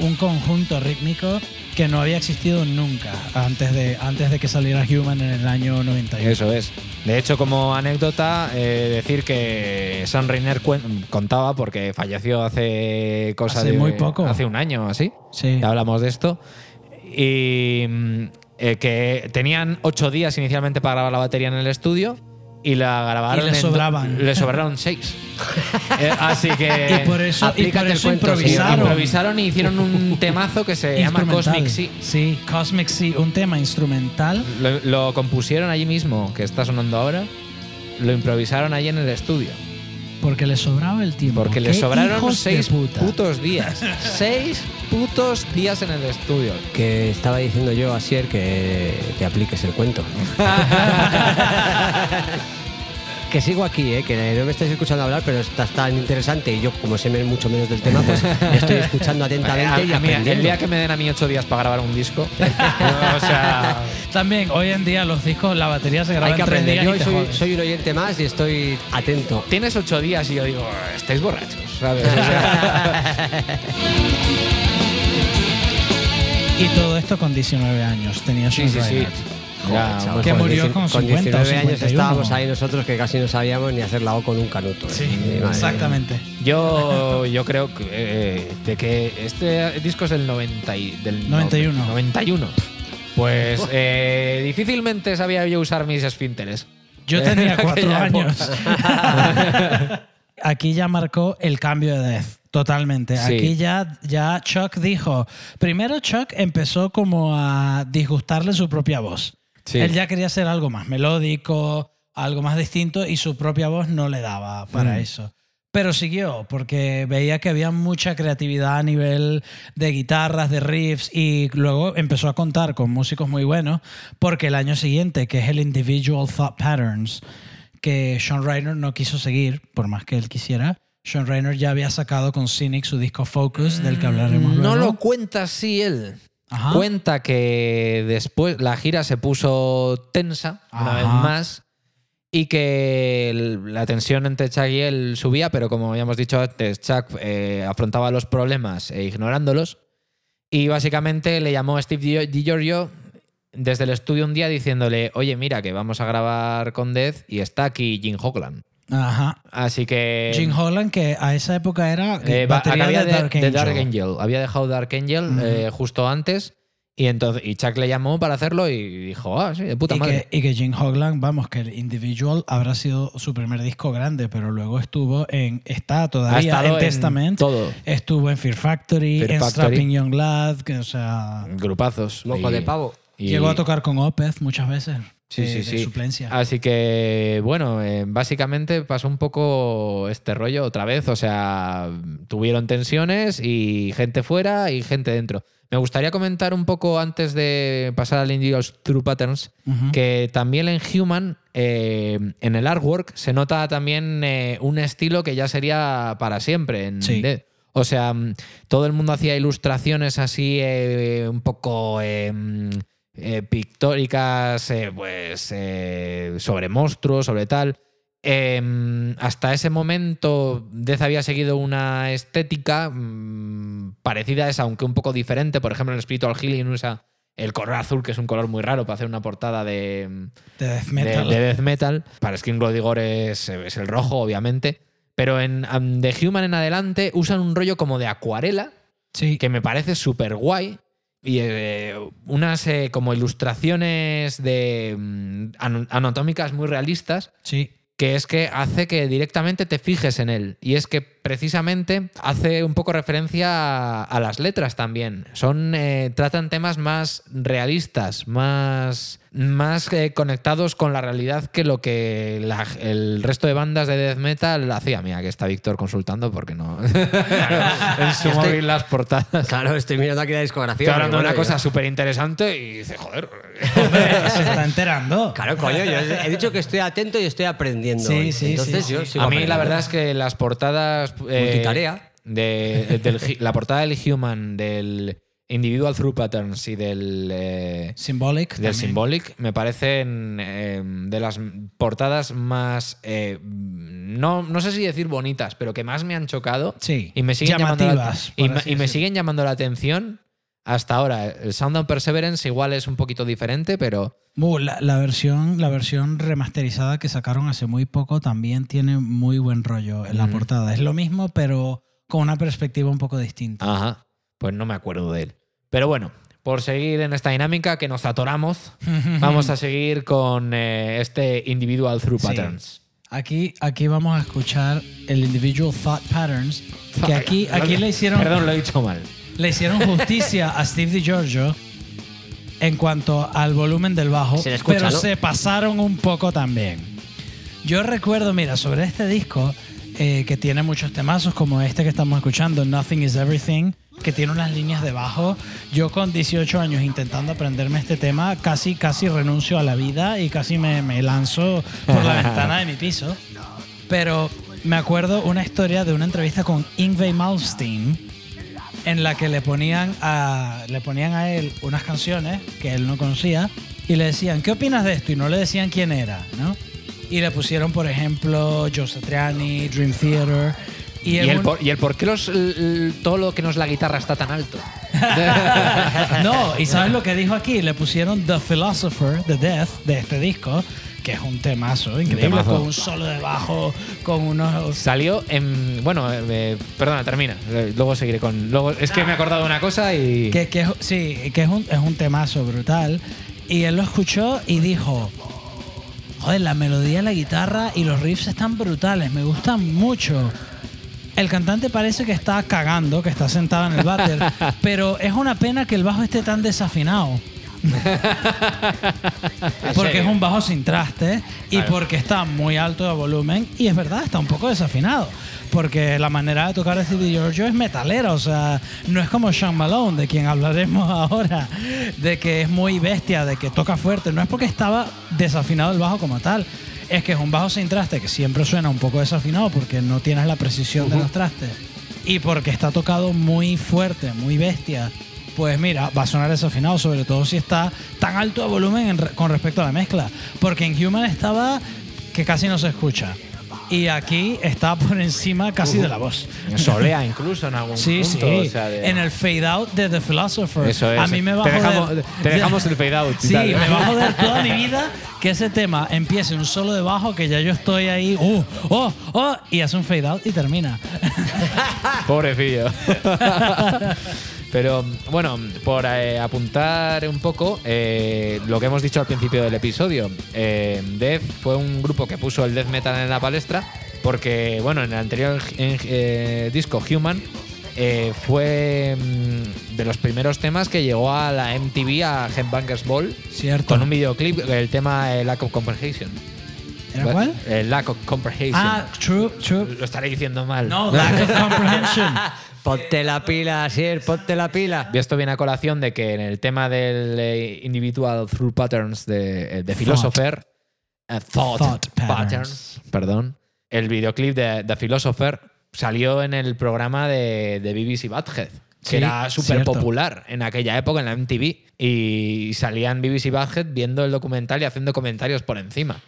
un conjunto rítmico que no había existido nunca antes de, antes de que saliera Human en el año 91. Eso es. De hecho, como anécdota, eh, decir que San Reiner cuen- contaba, porque falleció hace cosa Hace de muy poco. hace un año así. Sí. Ya hablamos de esto. Y mm, eh, que tenían ocho días inicialmente para grabar la batería en el estudio y la grabaron. Y le en sobraban. Le sobraron seis. (laughs) Eh, así que. Y por eso, y aplícate por el eso cuento, sí. improvisaron. improvisaron y hicieron un (laughs) temazo que se llama. Cosmic Sea. Sí, Cosmic Sea, un tema instrumental. Lo, lo compusieron allí mismo, que está sonando ahora. Lo improvisaron allí en el estudio. Porque le sobraba el tiempo. Porque le ¡Qué sobraron seis putos días. (laughs) seis putos días en el estudio. Que estaba diciendo yo a Sier que te apliques el cuento. Que sigo aquí, ¿eh? que no me estáis escuchando hablar, pero estás tan interesante y yo, como sé mucho menos del tema, pues (laughs) estoy escuchando atentamente y A- mí, el día que me den a mí ocho días para grabar un disco, (laughs) o sea, También, hoy en día los discos, la batería se graba Hay que en tres aprender. días Yo soy, soy un oyente más y estoy atento. tienes ocho días y yo digo, estáis borrachos, ¿sabes? O sea, (laughs) Y todo esto con 19 años. Tenía sí, sí. Reiner. Ya, chaval, muy Que con murió con con 50 o 19 años 51. estábamos ahí nosotros que casi no sabíamos ni hacer la O con un canuto. Sí, mía. exactamente. Yo, yo creo que, eh, de que este disco es del, 90 y- del 91. 91. Pues (laughs) eh, difícilmente sabía yo usar mis esfínteres. Yo tenía (laughs) En cuatro años. (laughs) Aquí ya marcó el cambio de Death. Totalmente. Sí. Aquí ya, ya Chuck dijo. Primero, Chuck empezó como a disgustarle su propia voz. Sí. Él ya quería hacer algo más melódico, algo más distinto, y su propia voz no le daba para Mm. eso. Pero siguió, porque veía que había mucha creatividad a nivel de guitarras, de riffs, y luego empezó a contar con músicos muy buenos, porque el año siguiente, que es el Individual Thought Patterns, que Sean Reiner no quiso seguir, por más que él quisiera, Sean Reiner ya había sacado con Cynic su disco Focus, del que hablaremos luego. No lo cuenta así él. Ajá. Cuenta que después la gira se puso tensa una vez más y que la tensión entre Chuck y él subía, pero como ya hemos dicho antes, Chuck eh, afrontaba los problemas e ignorándolos. Y básicamente le llamó a Steve Di- DiGiorgio desde el estudio un día diciéndole, oye, mira, que vamos a grabar con Death y está aquí Jim Hoglan. Ajá. Así que... Jim Holland, que a esa época era Eh, batería de, Dark de Angel. Dark Angel. Había dejado Dark Angel Ujú. eh, justo antes. Y entonces y Chuck le llamó para hacerlo y dijo, ah, sí, de puta Y madre. que, y que Jim Hoglan, vamos, que el Individual habrá sido su primer disco grande, pero luego estuvo en, está todavía estado en en Testament, todo. estuvo en Fear Factory, Fear en Factory. Strapping Young Lad, que, o sea, Grupazos. Moco Y- de pavo. y- llegó a tocar con Opeth muchas veces. Sí, de- sí, de sí. suplencia. Así que, bueno, eh, básicamente pasó un poco este rollo otra vez. O sea, tuvieron tensiones y gente fuera y gente dentro. Me gustaría comentar un poco antes de pasar al Individual True Patterns que también en Human, eh, en el artwork, se nota también eh, un estilo que ya sería para siempre en Sí. Dead. O sea, mm, todo el mundo hacía ilustraciones así un poco eh, pictóricas, eh, pues eh, sobre monstruos, sobre tal. Eh, hasta ese momento, Death había seguido una estética mm, parecida a esa, aunque un poco diferente. Por ejemplo, en Spiritual Healing usa el color azul, que es un color muy raro para hacer una portada de, De death de- metal. de death metal. Para Skin Blood Igor es, es el rojo, obviamente. Pero en um, The Human en adelante usan un rollo como de acuarela, sí. que me parece súper guay. Y eh, unas eh, como ilustraciones de mm, an- anatómicas muy realistas Sí. que es que hace que directamente te fijes en él. Y es que precisamente hace un poco referencia a, a las letras también. Son, eh, tratan temas más realistas, más, más eh, conectados con la realidad que lo que la- el resto de bandas de death metal hacía. Mira, que está Víctor consultando porque no. (laughs) en su Estoy- móvil las portadas. Claro, estoy mirando aquí la discografía. Estoy hablando de una cosa súper interesante y dice, joder. Se está enterando. Claro, coño, yo he dicho que estoy atento y estoy aprendiendo. Sí, sí, Entonces sí, yo sí. sigo A mí la verdad es que las portadas... eh, Multitarea. De, del la portada del Human, del Individual Through Patterns y del, eh, Symbolic. del también. Symbolic me parecen eh, de las portadas más... eh, no, no sé si decir bonitas, pero que más me han chocado. Sí. Y me siguen llamando la, y, me- y siguen llamando la atención hasta ahora. El Sound of Perseverance igual es un poquito diferente, pero... La, la versión, la versión remasterizada que sacaron hace muy poco también tiene muy buen rollo en la Mm. portada. Es lo mismo, pero con una perspectiva un poco distinta. Ajá. Pues no me acuerdo de él. Pero bueno, por seguir en esta dinámica que nos atoramos, (laughs) vamos a seguir con eh, este Individual Through Sí. Patterns. Aquí, aquí vamos a escuchar el Individual Thought Patterns, que aquí, aquí le hicieron, Perdón, lo he dicho mal. Le hicieron justicia a Steve DiGiorgio en cuanto al volumen del bajo, Se le escucha, pero ¿no? se pasaron un poco también. Yo recuerdo, mira, sobre este disco, eh, que tiene muchos temazos, como este que estamos escuchando, Nothing is Everything, que tiene unas líneas de bajo. Yo con 18 años intentando aprenderme este tema, casi, casi renuncio a la vida y casi me, me lanzo por la (laughs) ventana de mi piso. Pero me acuerdo una historia de una entrevista con Ingve Malmsteen en la que le ponían a, le ponían a él unas canciones que él no conocía y le decían, ¿qué opinas de esto? Y no le decían quién era, ¿no? Y le pusieron, por ejemplo, Joe Satriani, Dream Theater. Y, ¿Y en el, un- por, y el por qué los, todo lo que no es la guitarra está tan alto? (laughs) No, y (laughs) ¿sabes lo que dijo aquí? Le pusieron The Philosopher, The Death, de este disco, que es un temazo increíble, temazo. con un solo de bajo, con unos... Salió en. Bueno, eh, perdona, termina. Eh, Luego seguiré con. Luego, es que me he acordado de una cosa y. Que, que sí, que es un, es un temazo brutal. Y él lo escuchó y dijo, joder, la melodía, la guitarra y los riffs están brutales, me gustan mucho. El cantante parece que está cagando, que está sentado en el váter, (laughs) pero es una pena que el bajo esté tan desafinado. (laughs) porque es un bajo sin traste y Claro. porque está muy alto de volumen y es verdad, está un poco desafinado. Porque la manera de tocar de Stevie Giorgio es metalera, o sea, no es como Sean Malone, de quien hablaremos (laughs) ahora, de que es muy bestia, de que toca fuerte. No es porque estaba desafinado el bajo como tal, es que es un bajo sin traste que siempre suena un poco desafinado porque no tienes la precisión de los trastes y porque está tocado muy fuerte, muy bestia. Pues mira, va a sonar desafinado, sobre todo si está tan alto de volumen en con respecto a la mezcla. Porque en Human estaba que casi no se escucha. Y aquí está por encima casi de la voz. Solea incluso en algún Sí, punto. sí. o sea, de- En el fade out de The Philosopher. Eso es. A mí me va te a dejamos, joder. te dejamos el fade out. Sí, tal. me va a joder toda mi vida que ese tema empiece un solo de bajo, que ya yo estoy ahí, uh, oh, oh, y hace un fade out y termina. (laughs) Pobrecillo. (laughs) Pero bueno, por eh, apuntar un poco eh, lo que hemos dicho al principio del episodio, eh, Death fue un grupo que puso el death metal en la palestra porque, bueno, en el anterior en- eh, disco Human eh, fue mm, de los primeros temas que llegó a la MTV a Headbangers Ball Cierto. con un videoclip, el tema Lack of Comprehension. ¿Era cuál? Lack of Comprehension. Ah, true, true. Lo estaré diciendo mal. No, lack of comprehension. (laughs) Ponte la pila, Sier, ponte la pila. Y esto viene a colación de que en el tema del eh, Individual Through Patterns de, eh, de Philosopher, eh, thought, Thought patterns. patterns. perdón, el videoclip de The Philosopher salió en el programa de, de BBC Badhead, que Sí, era súper popular en aquella época en la MTV. Y salían BBC Badhead viendo el documental y haciendo comentarios por encima.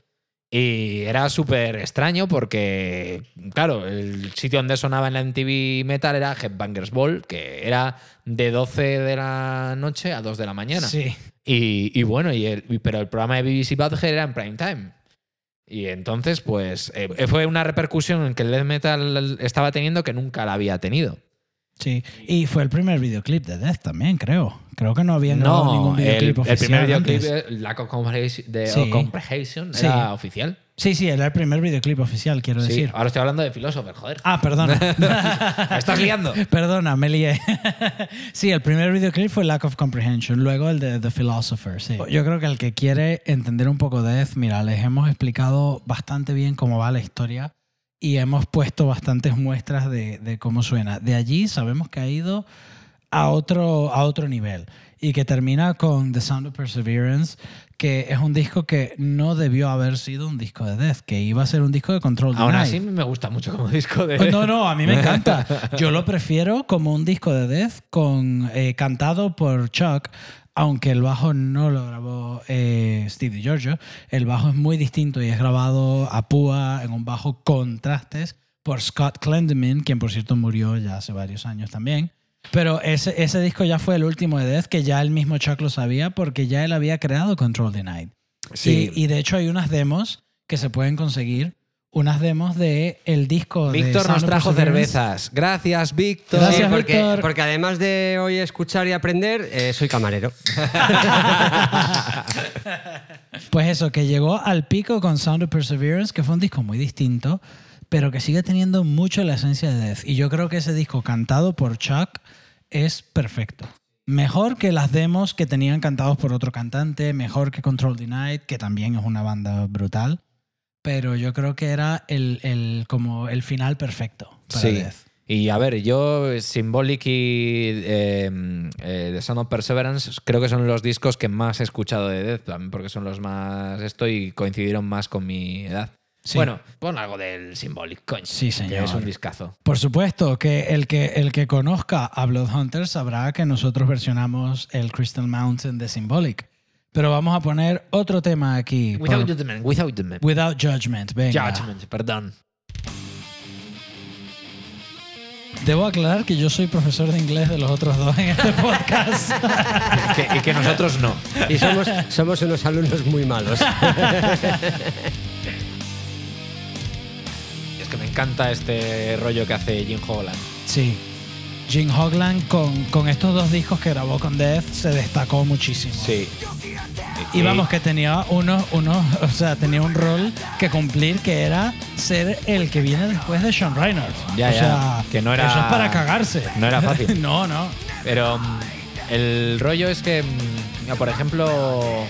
Y era súper extraño porque, claro, el sitio donde sonaba en la MTV Metal era Headbangers Ball, que era de 12 de la noche a 2 de la mañana. Sí. Y, y bueno, y el- pero el programa de BBC Badger era en prime time. Y entonces, pues, eh, fue una repercusión que el death metal estaba teniendo que nunca la había tenido. Sí. Y fue el primer videoclip de Death también, creo. Creo que no habían grabado No, ningún el, videoclip el oficial. primer videoclip, antes. Lack of Comprehension, de- Sí. Comprehension, Sí. era oficial. Sí, sí, era el primer videoclip oficial, quiero Sí, decir. ahora estoy hablando de Philosopher, joder. Ah, perdona. (laughs) ¿Me estás liando? (laughs) Perdona, me lié. (laughs) sí, el primer videoclip fue Lack of Comprehension, luego el de The Philosopher. Sí. Yo creo que el que quiere entender un poco de Death, mira, les hemos explicado bastante bien cómo va la historia y hemos puesto bastantes muestras de, de cómo suena. De allí sabemos que ha ido a otro, a otro nivel y que termina con The Sound of Perseverance, que es un disco que no debió haber sido un disco de Death, que iba a ser un disco de Control Aún Denied. así me gusta mucho como disco de... Oh, No, no, a mí me encanta. (laughs) Yo lo prefiero como un disco de Death con, eh, cantado por Chuck, aunque el bajo no lo grabó eh, Steve Giorgio. El bajo es muy distinto y es grabado a púa en un bajo con trastes por Scott Clendenin, quien por cierto murió ya hace varios años también. Pero ese, ese disco ya fue el último de Death, que ya el mismo Chuck lo sabía porque ya él había creado Control Denied. Sí. Y, y de hecho hay unas demos que se pueden conseguir, unas demos de el disco Víctor nos trajo cervezas. Gracias, Víctor. Gracias, Sí, porque, Víctor. porque además de hoy escuchar y aprender, eh, soy camarero. (laughs) Pues eso, que llegó al pico con Sound of Perseverance, que fue un disco muy distinto, pero que sigue teniendo mucho la esencia de Death. Y yo creo que ese disco cantado por Chuck es perfecto. Mejor que las demos que tenían cantados por otro cantante, mejor que Control Denied, que también es una banda brutal. Pero yo creo que era el, el- como el final perfecto para Sí. Death. Y a ver, yo Symbolic y eh, eh, The Sound of Perseverance creo que son los discos que más he escuchado de Death, también porque son los más esto y coincidieron más con mi edad. Sí. Bueno, pon algo del Symbolic, coño. Sí, que señor. es un discazo. Por supuesto que el que, el que conozca a Bloodhunter sabrá que nosotros versionamos el Crystal Mountain de Symbolic. Pero vamos a poner otro tema aquí. Without por- Judgment, Without Judgment. Without Judgment. Venga. Judgment, perdón. Debo aclarar que yo soy profesor de inglés de los otros dos en este podcast. (laughs) Que- y que nosotros no. Y somos, somos unos alumnos muy malos. (laughs) Es que me encanta este rollo que hace Jim Holland. sí. Jim Hogland con, con estos dos discos que grabó con Death se destacó muchísimo. Sí. Y vamos, que tenía unos, unos, o sea, tenía un rol que cumplir que era ser el que viene después de Sean Reinhardt. Ya, o ya, sea, que no era- Eso es para cagarse. no era fácil. (laughs) no, no. Pero mm, el rollo es que, mm, por ejemplo,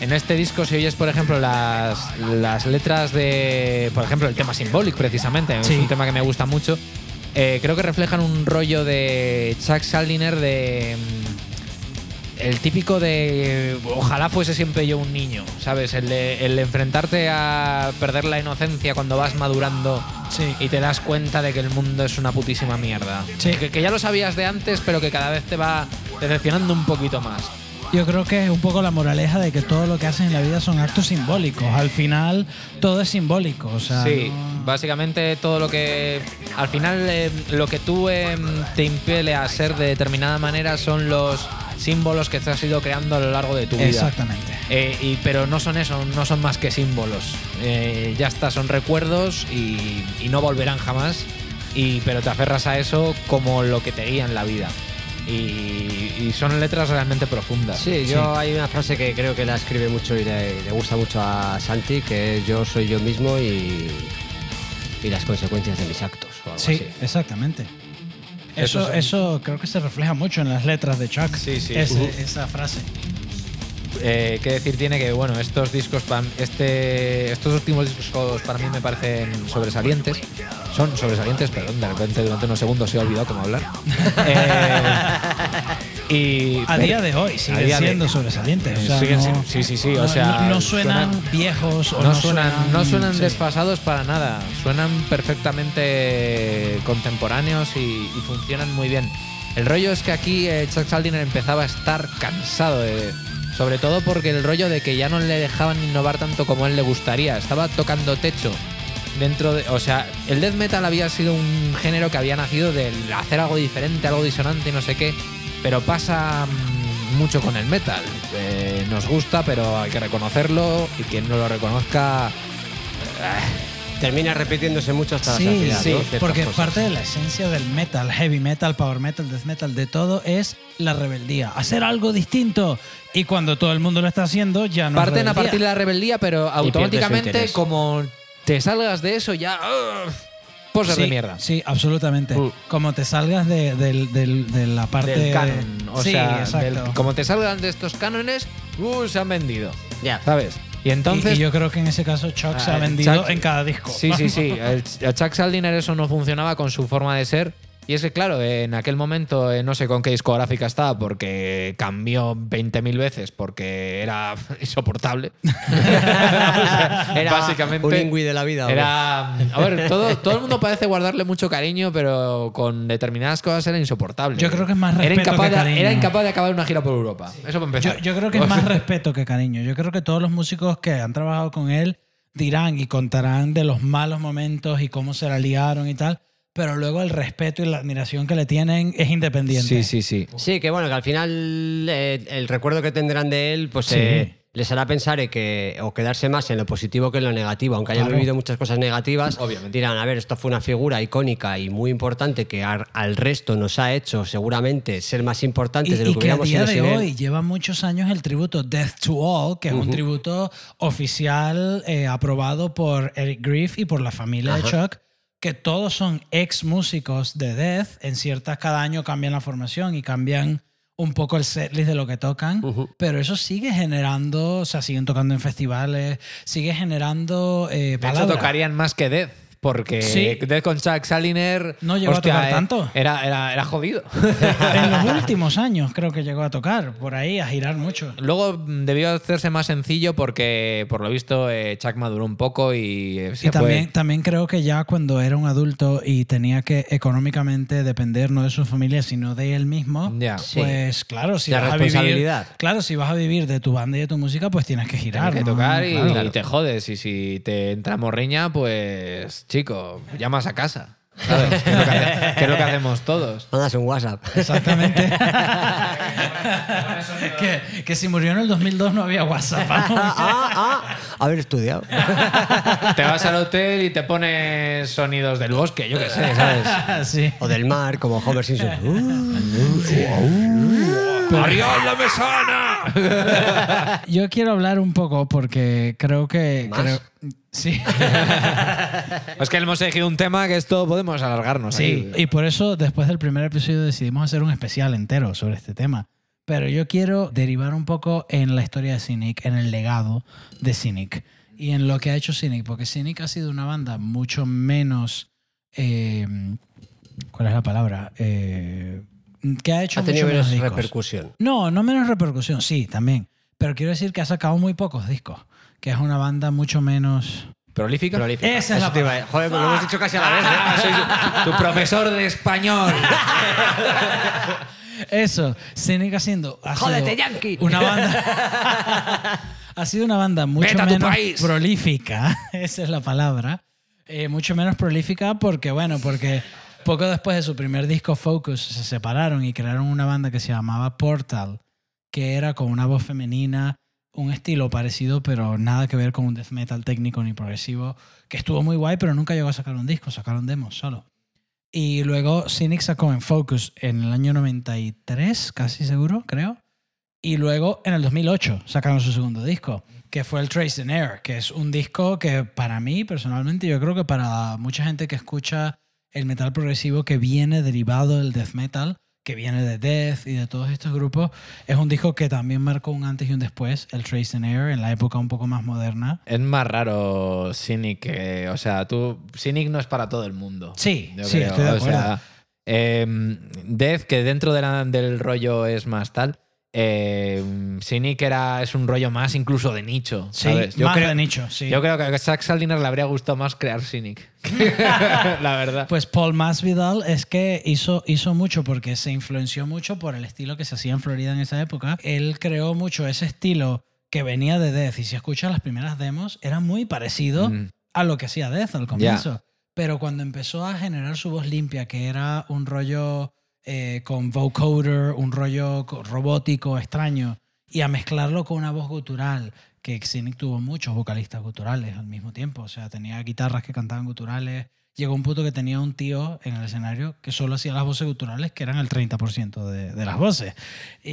en este disco, si oyes, por ejemplo, las, las letras de, por ejemplo, el tema Symbolic, precisamente, Sí. es un tema que me gusta mucho, eh, creo que reflejan un rollo de Chuck Schuldiner de... mm, El típico de ojalá fuese siempre yo un niño, ¿sabes? El de, el de enfrentarte a perder la inocencia cuando vas madurando Sí. y te das cuenta de que el mundo es una putísima mierda. Sí. Que, que ya lo sabías de antes, pero que cada vez te va decepcionando un poquito más. Yo creo que es un poco la moraleja de que todo lo que haces en la vida son actos simbólicos. Al final, todo es simbólico. O sea, sí, no- básicamente todo lo que. Al final, eh, lo que tú eh, te impele a ser de determinada manera son los símbolos que te has ido creando a lo largo de tu vida. Exactamente. Eh, y, pero no son eso, no son más que símbolos. Eh, ya está, son recuerdos y, y no volverán jamás. Y, pero te aferras a eso como lo que te guía en la vida. Y, y son letras realmente profundas. Sí, yo hay una frase que creo que la escribe mucho y le, le gusta mucho a Santi, que es yo soy yo mismo y, y las consecuencias de mis actos. O algo Sí, así. exactamente. Eso Eso, creo que se refleja mucho en las letras de Chuck. Sí, sí. Ese- Uh. Esa frase. Eh, qué decir tiene que, bueno, estos discos, este, estos últimos discos para mí me parecen sobresalientes. Son sobresalientes, perdón, de repente durante unos segundos he olvidado cómo hablar. (laughs) Eh, y, A día de hoy siguen día de- siendo sobresalientes. o sea, siguen no- siendo- sí, sí, sí, o no- sea, no, suenan, suenan- viejos o no, suenan, no suenan sí. desfasados para nada, suenan perfectamente contemporáneos y, y funcionan muy bien. El rollo es que aquí eh, Chuck Schuldiner empezaba a estar cansado de, Sobre todo porque el rollo de que ya no le dejaban innovar tanto como a él le gustaría. Estaba tocando techo dentro de. O sea, el death metal había sido un género que había nacido del hacer algo diferente, algo disonante, no sé qué. Pero pasa mm, mucho con el metal. Eh, nos gusta, pero hay que reconocerlo. Y quien no lo reconozca. Termina repitiéndose mucho hasta Sí, la saciedad, sí, ¿no? Porque cosas. parte de la esencia del metal, heavy metal, power metal, death metal, de todo es la rebeldía, hacer algo distinto. Y cuando todo el mundo lo está haciendo, ya no es Parten a partir de la rebeldía, pero automáticamente, como te salgas de eso, ya. ¡ugh! Poses sí, de mierda. Sí, absolutamente. Mm. Como te salgas de, del- del- de la parte Del canon. O sí, sea, exacto. del- como te salgan de estos cánones, uh, se han vendido. Ya. ¿Sabes? Y entonces. y, yo creo que en ese caso Chuck se ha Ah, vendido Chuck- en cada disco. Sí, sí, sí. (laughs) A Chuck Saldiner eso no funcionaba con su forma de ser. Y es que, claro, en aquel momento eh, no sé con qué discográfica estaba porque cambió 20.000 veces porque era (laughs) insoportable. (laughs) Era básicamente. un ingui de la vida. ¿o Era. A ver, (laughs) todo, todo el mundo parece guardarle mucho cariño, pero con determinadas cosas era insoportable. Yo creo que es más era respeto incapaz que de, cariño. Era incapaz de acabar una gira por Europa. Eso para empezar. Yo, yo creo que es más respeto que cariño. Yo creo que todos los músicos que han trabajado con él dirán y contarán de los malos momentos y cómo se la liaron y tal, pero luego el respeto y la admiración que le tienen es independiente. Sí, sí, sí. Sí, que bueno, que al final eh, el recuerdo que tendrán de él, pues Sí. eh, les hará pensar en que, o quedarse más en lo positivo que en lo negativo. Aunque hayan Claro. vivido muchas cosas negativas, Obviamente. dirán, a ver, esto fue una figura icónica y muy importante que ar- al resto nos ha hecho seguramente ser más Y, importantes de lo y que que a hubiéramos día sido de sin él. hoy lleva muchos años el tributo Death to All, que es un tributo oficial eh, aprobado por Eric Griff y por la familia de Chuck, que todos son ex músicos de Death. En ciertas, cada año cambian la formación y cambian un poco el setlist de lo que tocan, pero eso sigue generando, o sea, siguen tocando en festivales, sigue generando eh, De hecho, palabra. tocarían más que Death. Porque Sí. Death con Chuck Saliner. No llegó a tocar eh, tanto. Era, era, era jodido. (laughs) en los (laughs) últimos años creo que llegó a tocar, por ahí, a girar mucho. Luego mm, debió hacerse más sencillo porque, por lo visto, eh, Chuck maduró un poco y eh, se Y también, fue. también creo que ya cuando era un adulto y tenía que económicamente depender no de su familia, sino de él mismo, Ya. pues claro, si La vas a vivir, responsabilidad. claro, si vas a vivir de tu banda y de tu música, pues tienes que girar. Tienes que ¿no? tocar y, Claro. y te jodes. Y si te entra morriña, pues, chico, llamas a casa. ¿Sabes? que, es lo que hace- que es lo que hacemos todos. Mandas un WhatsApp. Exactamente. (laughs) que, que si murió en el 2002 no había WhatsApp. ah, ah, haber estudiado. (laughs) Te vas al hotel y te pones sonidos del bosque, yo qué sé, ¿sabes? (laughs) sí. O del mar, como Homer Simpson. Uh, ¡Arriol la mesana! (laughs) Yo quiero hablar un poco porque creo que... ¿Más? creo- sí. (laughs) es que hemos elegido un tema que esto podemos alargarnos. Sí, y por eso después del primer episodio decidimos hacer un especial entero sobre este tema. Pero yo quiero derivar un poco en la historia de Cynic, en el legado de Cynic y en lo que ha hecho Cynic, porque Cynic ha sido una banda mucho menos... eh, ¿Cuál es la palabra? Eh, que ha hecho ha tenido menos menos discos. repercusión. No, no menos repercusión, sí, también. Pero quiero decir que ha sacado muy pocos discos, que es una banda mucho menos... ¿Prolífica? Prolífica. Esa es Eso la te iba a- Joder, pues lo hemos dicho casi a la vez. ¿eh? Ah, soy tu profesor de español. (laughs) Eso, Cynic haciendo. Ha ¡Jódete, Yankee! Una banda. (laughs) ha sido una banda mucho Vete a tu menos país. prolífica. (laughs) Esa es la palabra. Eh, mucho menos prolífica porque, bueno, porque poco después de su primer disco Focus se separaron y crearon una banda que se llamaba Portal, que era con una voz femenina, un estilo parecido, pero nada que ver con un death metal técnico ni progresivo, que estuvo muy guay, pero nunca llegó a sacar un disco, sacaron demos solo. Y luego Cynic sacó en Focus en el año 93, casi seguro, creo. Y luego en el 2008 sacaron su segundo disco, que fue el Trace and Air, que es un disco que para mí personalmente, yo creo que para mucha gente que escucha el metal progresivo que viene derivado del death metal, que viene de Death y de todos estos grupos, es un disco que también marcó un antes y un después, el Trace and Air, en la época un poco más moderna. Es más raro Cynic que. O sea, tú. Cynic no es para todo el mundo. Sí, sí, creo. estoy de O acuerdo. sea, em, Death, que dentro de la- del rollo es más tal. Eh, Cynic era, es un rollo más incluso de nicho. Sí, ¿sabes? más creo, de nicho, sí. Yo creo que a Zack Saldiner le habría gustado más crear Cynic. (laughs) la verdad. Pues Paul Masvidal es que hizo, hizo mucho porque se influenció mucho por el estilo que se hacía en Florida en esa época. Él creó mucho ese estilo que venía de Death y si escuchas las primeras demos era muy parecido Mm. a lo que hacía Death al comienzo. Pero cuando empezó a generar su voz limpia, que era un rollo eh, con vocoder, un rollo co- robótico extraño, y a mezclarlo con una voz gutural, que Cynic tuvo muchos vocalistas guturales al mismo tiempo. O sea, tenía guitarras que cantaban guturales. Llegó un punto que tenía un tío en el escenario que solo hacía las voces guturales, que eran el 30% de, de las voces. Y,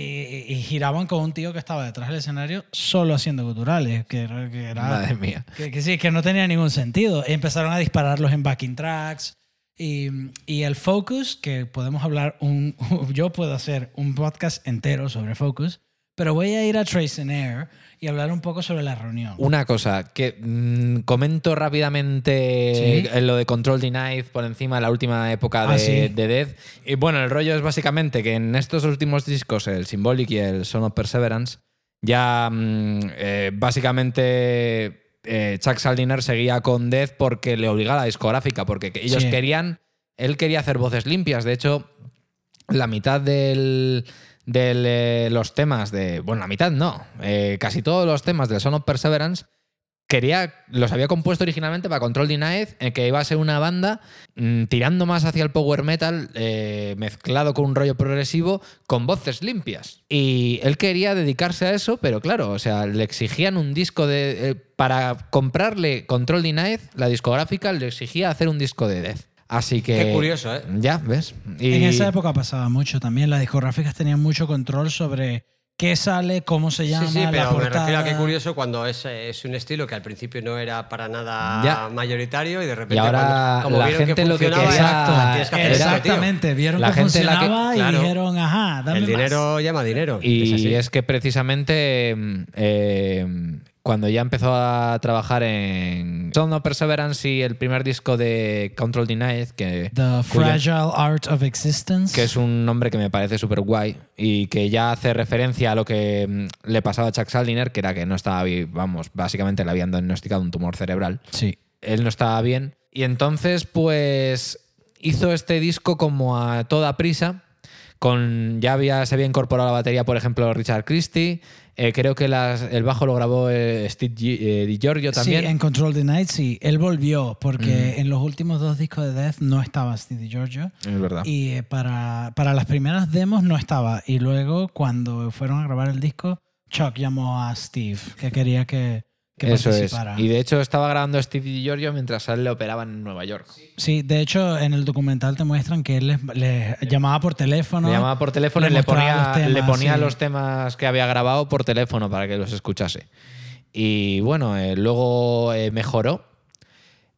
y giraban con un tío que estaba detrás del escenario solo haciendo guturales, que, que era... Madre mía. Que, que sí, que no tenía ningún sentido. Empezaron a dispararlos en backing tracks. Y, y el Focus, que podemos hablar, un, (laughs) yo puedo hacer un podcast entero sobre Focus, pero voy a ir a Trace and Air y hablar un poco sobre la reunión. Una cosa que mm, comento rápidamente Sí. lo de Control Denied por encima de la última época Ah, de, sí. de Death. Y bueno, el rollo es básicamente que en estos últimos discos, el Symbolic y el Son of Perseverance, ya mm, eh, básicamente eh, Chuck Saldiner seguía con Death porque le obligaba a la discográfica, porque que ellos Sí. querían, él quería hacer voces limpias. De hecho, la mitad del, del, eh, los temas de. Bueno, la mitad no. eh, casi todos los temas del Son of Perseverance quería. Los había compuesto originalmente para Control Denied, eh, que iba a ser una banda mm, tirando más hacia el power metal, eh, mezclado con un rollo progresivo, con voces limpias. Y él quería dedicarse a eso, pero claro, o sea, le exigían un disco de. eh, para comprarle Control Denied, la discográfica le exigía hacer un disco de Death. Así que. Qué curioso, ¿eh? Ya, ¿ves? Y- En esa época pasaba mucho también. Las discográficas tenían mucho control sobre qué sale, cómo se llama, Sí, sí, la pero me portada. refiero a qué curioso cuando es, es un estilo que al principio no era para nada Ya. mayoritario y de repente Y ahora cuando, como la vieron gente lo que funcionaba, quería- "Ah, tienes que tío". Exactamente, vieron La que gente la que- funcionaba y claro. dijeron, ajá, dame El más". dinero llama dinero. Y así. es, que precisamente mm, eh, cuando ya empezó a trabajar en Son of Perseverance y el primer disco de Control Denied, que, The Fragile Art of Existence. que es un nombre que me parece súper guay y que ya hace referencia a lo que mm, le pasaba a Chuck Saldiner, que era que no estaba vamos, básicamente le habían diagnosticado un tumor cerebral. Sí. él no estaba bien. Y entonces, pues, hizo este disco como a toda prisa. Con, ya había, se había incorporado a la batería, por ejemplo, Richard Christie. Eh, creo que las- el bajo lo grabó eh, Steve Gi- eh, Di Giorgio también. Sí, en Control the Night sí. Él volvió porque en los últimos dos discos de Death no estaba Steve Giorgio. Es verdad. Y eh, para, para las primeras demos no estaba. Y luego, cuando fueron a grabar el disco, Chuck llamó a Steve, que quería que, que Eso es. Y de hecho estaba grabando Steve Di Giorgio mientras a él le operaban en Nueva York. Sí, de hecho, en el documental te muestran que él les, les llamaba por teléfono. Le llamaba por teléfono le y le ponía, los le temas, ponía sí. los temas que había grabado por teléfono para que los escuchase. Y bueno, eh, luego eh, mejoró.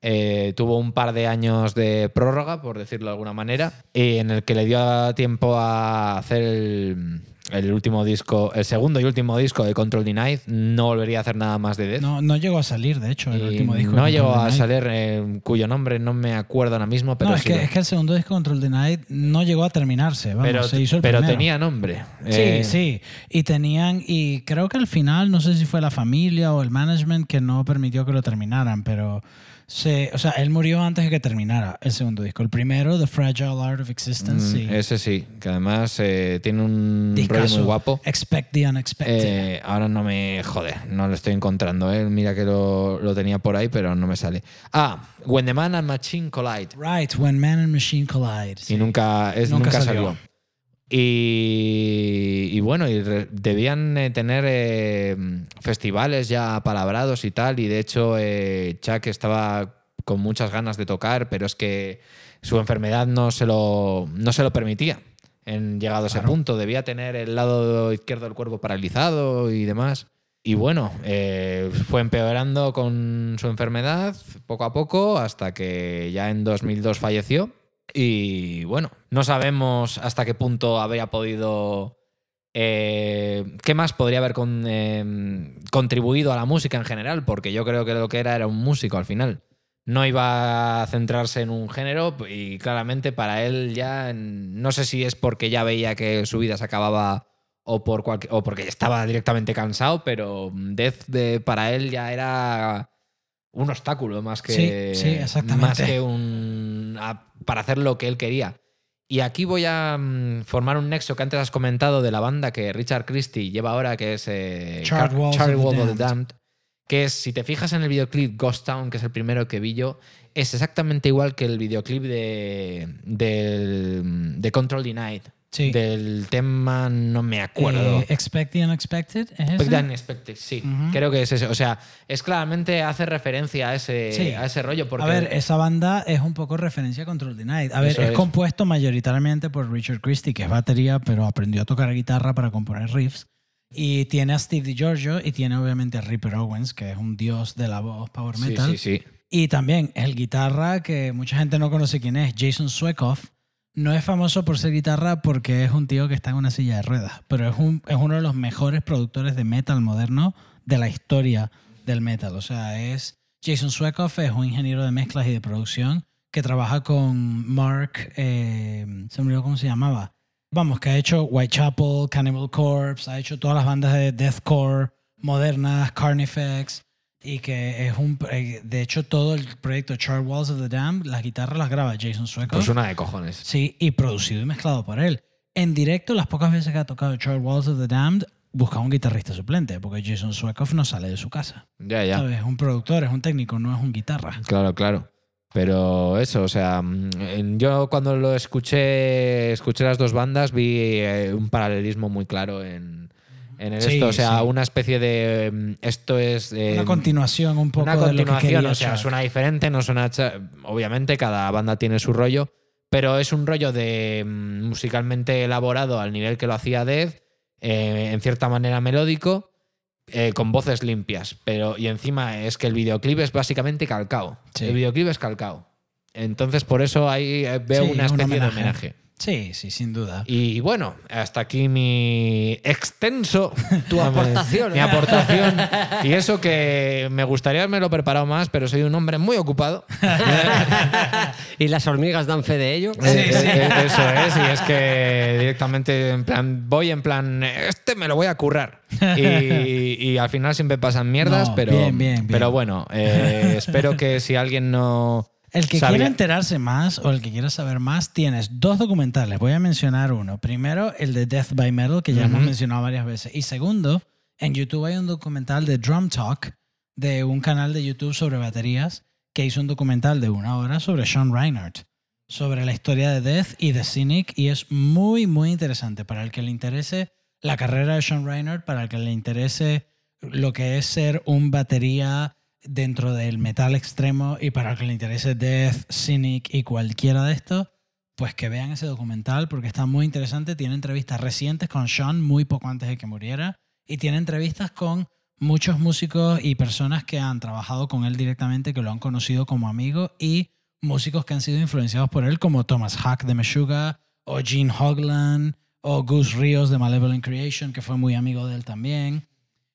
Eh, tuvo un par de años de prórroga, por decirlo de alguna manera, y en el que le dio tiempo a hacer el, el último disco, el segundo y último disco de Control Denied. No volvería a hacer nada más de Death. No, no llegó a salir, de hecho, el Y último disco. no llegó a salir, eh, cuyo nombre no me acuerdo ahora mismo, pero no, es sí que, lo- es que el segundo disco Control Night no llegó a terminarse. Vamos, pero, se hizo el pero primero. tenía nombre. Sí, Eh, sí. Y tenían, y creo que al final, no sé si fue la familia o el management que no permitió que lo terminaran, pero se, o sea, él murió antes de que terminara el segundo disco. El primero, The Fragile Art of Existence, Mm, sí. Ese sí, que además eh, tiene un Discazo. rollo muy guapo. Expect the Unexpected. Eh, ahora no me jode, no lo estoy encontrando. ¿eh? Mira que lo, lo tenía por ahí, pero no me sale. Ah, When the Man and Machine Collide. right, When Man and Machine Collide. sí. Y nunca, es, Nunca nunca, salió. salió. Y, y bueno, y debían eh, tener eh, festivales ya palabrados y tal. Y de hecho, eh, Chuck estaba con muchas ganas de tocar, pero es que su enfermedad no se lo, no se lo permitía. En llegado a ese Claro. punto, debía tener el lado izquierdo del cuerpo paralizado y demás. Y bueno, eh, fue empeorando con su enfermedad poco a poco hasta que ya en 2002 falleció. Y bueno, no sabemos hasta qué punto habría podido... eh, ¿Qué más podría haber con- eh, contribuido a la música en general? Porque yo creo que lo que era era un músico al final. No iba a centrarse en un género y claramente para él ya, no sé si es porque ya veía que su vida se acababa o, por cualque- o porque estaba directamente cansado, pero Death de, para él ya era un obstáculo más que, Sí, sí, exactamente. Más que un. Para hacer lo que él quería. Y aquí voy a mm, formar un nexo que antes has comentado de la banda que Richard Christie lleva ahora, que es eh, Car- Walls of the Walls of the Damned. Que es, si te fijas en el videoclip Ghost Town, que es el primero que vi yo, es exactamente igual que el videoclip de, de Control Denied. Sí. Del tema, no me acuerdo. Eh, Expect the Unexpected, ¿es Expect ese? and Expected, sí, creo que es ese. O sea, es claramente hace referencia a ese, Sí. a ese rollo. Porque A ver, esa banda es un poco referencia a Control Denied. A ver, es, es. compuesto mayoritariamente por Richard Christie, que es batería, pero aprendió a tocar guitarra para componer riffs. Y tiene a Steve DiGiorgio y tiene obviamente a Ripper Owens, que es un dios de la voz power sí, metal. sí, sí. Y también el guitarra que mucha gente no conoce quién es, Jason Sweckoff. No es famoso por ser guitarra porque es un tío que está en una silla de ruedas, pero es, un, es uno de los mejores productores de metal moderno de la historia del metal. O sea, es Jason Sweckoff es un ingeniero de mezclas y de producción que trabaja con Mark, eh, se me olvidó cómo se llamaba. Vamos, que ha hecho Whitechapel, Cannibal Corpse, ha hecho todas las bandas de deathcore modernas, Carnifex, y que es un... eh, De hecho, todo el proyecto Charred Walls of the Damned, las guitarras las graba Jason Sweckoff. Pues una de cojones. Sí, y producido y mezclado por él. En directo, las pocas veces que ha tocado Charred Walls of the Damned, busca un guitarrista suplente, porque Jason Sweckoff no sale de su casa. Ya, ya. ¿Sabes? Es un productor, es un técnico, no es un guitarra. Claro, claro. Pero eso, o sea, mm, yo cuando lo escuché, escuché las dos bandas, vi eh, un paralelismo muy claro en, en el Sí, esto. O sea, sí. una especie de. mm, Esto es. eh, Una continuación un poco una de lo que continuación, quería o sea, suena diferente, no suena. Obviamente, cada banda tiene su rollo, pero es un rollo de mm, musicalmente elaborado al nivel que lo hacía Death, eh, en cierta manera melódico, eh, con voces limpias. Pero, y encima es que el videoclip es básicamente calcao. Sí. El videoclip es calcao. Entonces, por eso ahí veo una un especie de homenaje. Sí, sí, sin duda. Y bueno, hasta aquí mi extenso. Tu (laughs) aportación. Mi aportación. Y eso que me gustaría haberme preparado más, pero soy un hombre muy ocupado. (laughs) y las hormigas dan fe de ello. Eh, eh, Eso es, y es que directamente en plan, voy en plan, este me lo voy a currar. Y, y al final siempre pasan mierdas, No, pero, bien, bien, bien. pero bueno, eh, espero que si alguien no... El que sabía- quiera enterarse más o el que quiera saber más, tienes dos documentales. Voy a mencionar uno. Primero, el de Death by Metal, que ya hemos mencionado varias veces. Y segundo, en YouTube hay un documental de Drum Talk, de un canal de YouTube sobre baterías, que hizo un documental de una hora sobre Sean Reinhardt, sobre la historia de Death y de Cynic. Y es muy, muy interesante para el que le interese la carrera de Sean Reinhardt, para el que le interese lo que es ser un batería dentro del metal extremo y para el que le interese Death, Cynic y cualquiera de estos, pues que vean ese documental porque está muy interesante. Tiene entrevistas recientes con Sean muy poco antes de que muriera y tiene entrevistas con muchos músicos y personas que han trabajado con él directamente, que lo han conocido como amigo y músicos que han sido influenciados por él como Thomas Hack de Meshuggah o Gene Hoglan o Gus Rios de Malevolent Creation, que fue muy amigo de él también.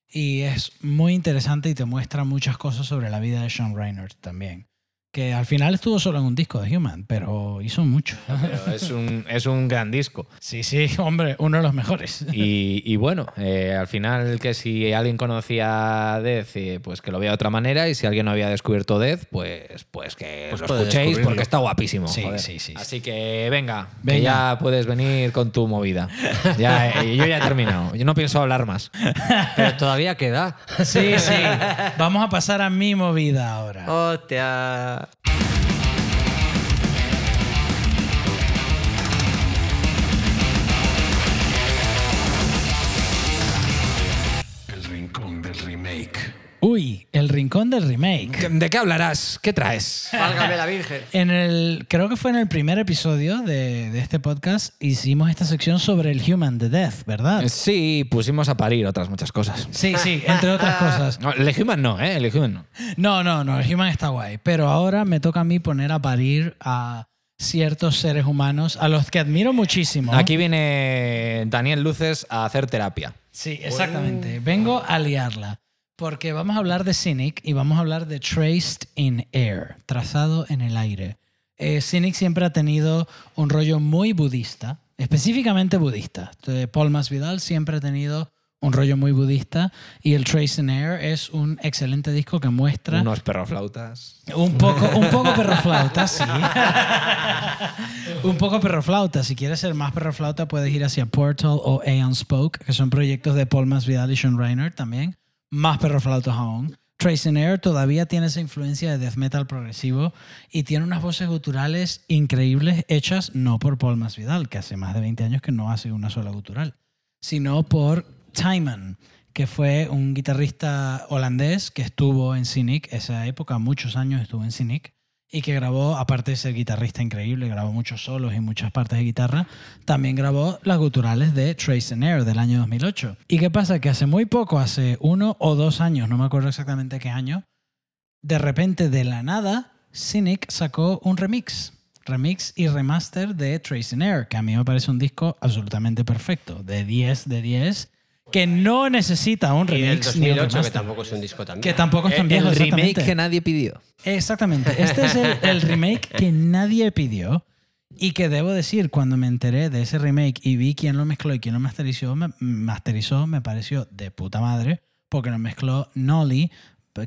Y es muy interesante y te muestra muchas cosas sobre la vida de Sean Reinhardt también. Que al final estuvo solo en un disco de Human, pero hizo mucho. (laughs) Pero es un, es un gran disco. Sí, sí, hombre, uno de los mejores. Y, y bueno, eh, al final que si alguien conocía Death, eh, pues que lo vea de otra manera. Y si alguien no había descubierto Death, pues, pues que Pues lo escuchéis porque está guapísimo. Sí, joder. sí, sí, sí. Así que venga, que Venga. ya puedes venir con tu movida. Ya, eh, yo ya he terminado. Yo no pienso hablar más. Pero todavía queda. Sí, sí. Vamos a pasar a mi movida ahora. Hostia. El el rincón del remake. ¿De qué hablarás? ¿Qué traes? Válgame la Virgen. En el, creo que fue en el primer episodio de, de este podcast, hicimos esta sección sobre el Human the Death, ¿verdad? Sí, pusimos a parir otras muchas cosas. Sí, sí, entre otras cosas. No, el Human no, ¿eh? El Human no. No, no, no, el Human está guay. Pero ahora me toca a mí poner a parir a ciertos seres humanos a los que admiro muchísimo. Aquí viene Daniel Luces a hacer terapia. Sí, exactamente. Vengo a liarla. Porque vamos a hablar de Cynic y vamos a hablar de Traced in Air, trazado en el aire. Eh, Cynic siempre ha tenido un rollo muy budista específicamente budista. Entonces, Paul Masvidal siempre ha tenido un rollo muy budista y el Trace and Air es un excelente disco que muestra Unos perroflautas. un poco, un poco perroflauta, sí. un poco perroflauta. Si quieres ser más perroflauta, puedes ir hacia Portal o Aeon Spoke, que son proyectos de Paul Masvidal y Sean Reiner también. Más perroflautas aún. Trace Air todavía tiene esa influencia de death metal progresivo y tiene unas voces guturales increíbles hechas no por Paul Masvidal, que hace más de 20 años que no hace una sola gutural, sino por Timon, que fue un guitarrista holandés que estuvo en Cynic, esa época, muchos años estuvo en Cynic, y que grabó, aparte de ser guitarrista increíble, grabó muchos solos y muchas partes de guitarra, también grabó las guturales de Trace and Air del año 2008. ¿Y qué pasa? Que hace muy poco, hace uno o dos años, no me acuerdo exactamente qué año, de repente, de la nada, Cynic sacó un remix. Remix y remaster de Trace and Air, que a mí me parece un disco absolutamente perfecto, de 10 de 10, que no necesita un Y del remix ni un 2008, que remaster. tampoco es un disco también. Que tampoco es tan viejo, el remake que nadie pidió. Exactamente. (laughs) Este es el, el remake que nadie pidió y que debo decir, cuando me enteré de ese remake y vi quién lo mezcló y quién lo masterizó, me, masterizó, me pareció de puta madre, porque lo mezcló Nolly,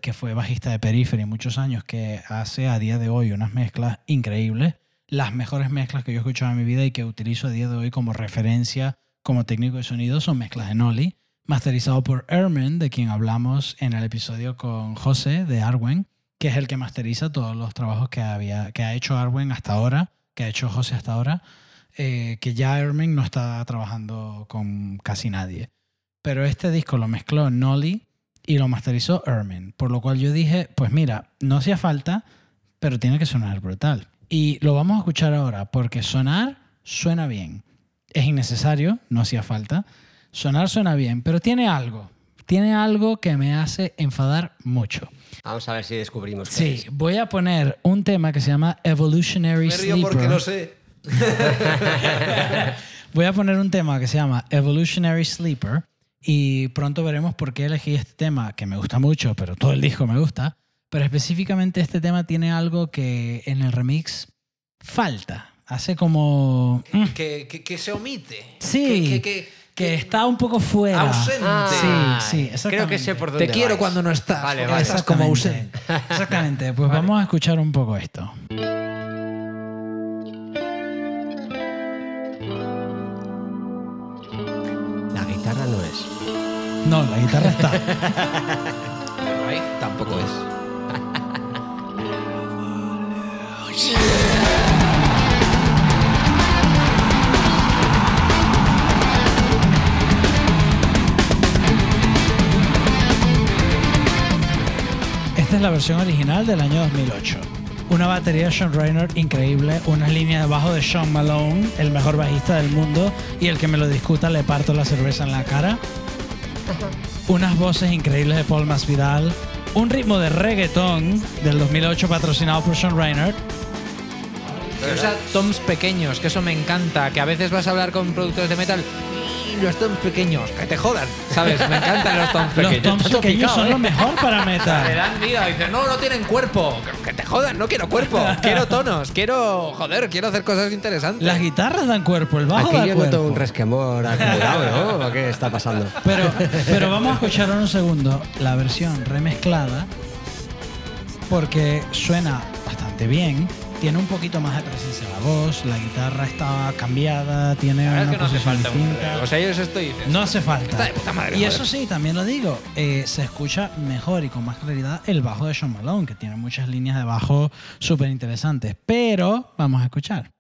que fue bajista de Periphery muchos años, que hace a día de hoy unas mezclas increíbles, las mejores mezclas que yo he escuchado en mi vida y que utilizo a día de hoy como referencia como técnico de sonido son mezclas de Nolly, masterizado por Ermen, de quien hablamos en el episodio con José de Arwen, que es el que masteriza todos los trabajos que, ha hecho Arwen hasta ahora, que ha hecho José hasta ahora, eh, que ya Ermen no está trabajando con casi nadie. Pero este disco lo mezcló Nolly y lo masterizó Ermen, por lo cual yo dije, pues mira, no hacía falta, pero tiene que sonar brutal. Y lo vamos a escuchar ahora, porque sonar suena bien. Es innecesario, no hacía falta. Sonar suena bien, pero tiene algo. Tiene algo que me hace enfadar mucho. Vamos a ver si descubrimos. qué Sí, es. voy a poner un tema que se llama Evolutionary Sleeper. sé. (laughs) Voy a poner un tema que se llama Evolutionary Sleeper y pronto veremos por qué elegí este tema, que me gusta mucho, pero todo el disco me gusta. Pero específicamente este tema tiene algo que en el remix falta. Hace como... mm, Que, que- que se omite. Sí, Que- que, que- está un poco fuera. Ausente. Ah, Sí, sí, exactamente. Creo que sé por dónde Te quiero vais. cuando no estás. Vale, porque vale. Estás como Exactamente. ausente. Exactamente. Pues vamos a escuchar un poco esto. La guitarra no es. No, la guitarra está. (laughs) Raíz tampoco es. (laughs) Esta es la versión original del año 2008. Una batería de Sean Reiner increíble, unas líneas de bajo de Sean Malone, el mejor bajista del mundo, y el que me lo discuta le parto la cerveza en la cara. Unas voces increíbles de Paul Masvidal, un ritmo de reggaetón del 2008 patrocinado por Sean Reiner. Usa toms pequeños, que eso me encanta. Que a veces vas a hablar con productores de metal los toms pequeños, que te jodan. ¿Sabes? Me encantan los toms (laughs) Los pequeños. toms Está pequeños son ¿eh? lo mejor para metal. (laughs) dan vida. Dices, no, no tienen cuerpo. Que te jodan, no quiero cuerpo. (laughs) Quiero tonos, quiero, joder, quiero hacer cosas interesantes. Las guitarras dan cuerpo, el bajo Aquí da yo cuerpo. noto un resquemor acumulado, ¿no? ¿Qué está pasando? Pero, pero vamos a escuchar un segundo la versión remezclada porque suena bastante bien. Tiene un poquito más de presencia la voz, la guitarra está cambiada, tiene La una que no hace falta distinta. O sea, yo estoy diciendo. No hace falta. Está de puta madre, y joder. eso sí, también lo digo, eh, se escucha mejor y con más claridad el bajo de Sean Malone, que tiene muchas líneas de bajo súper interesantes. Pero vamos a escuchar.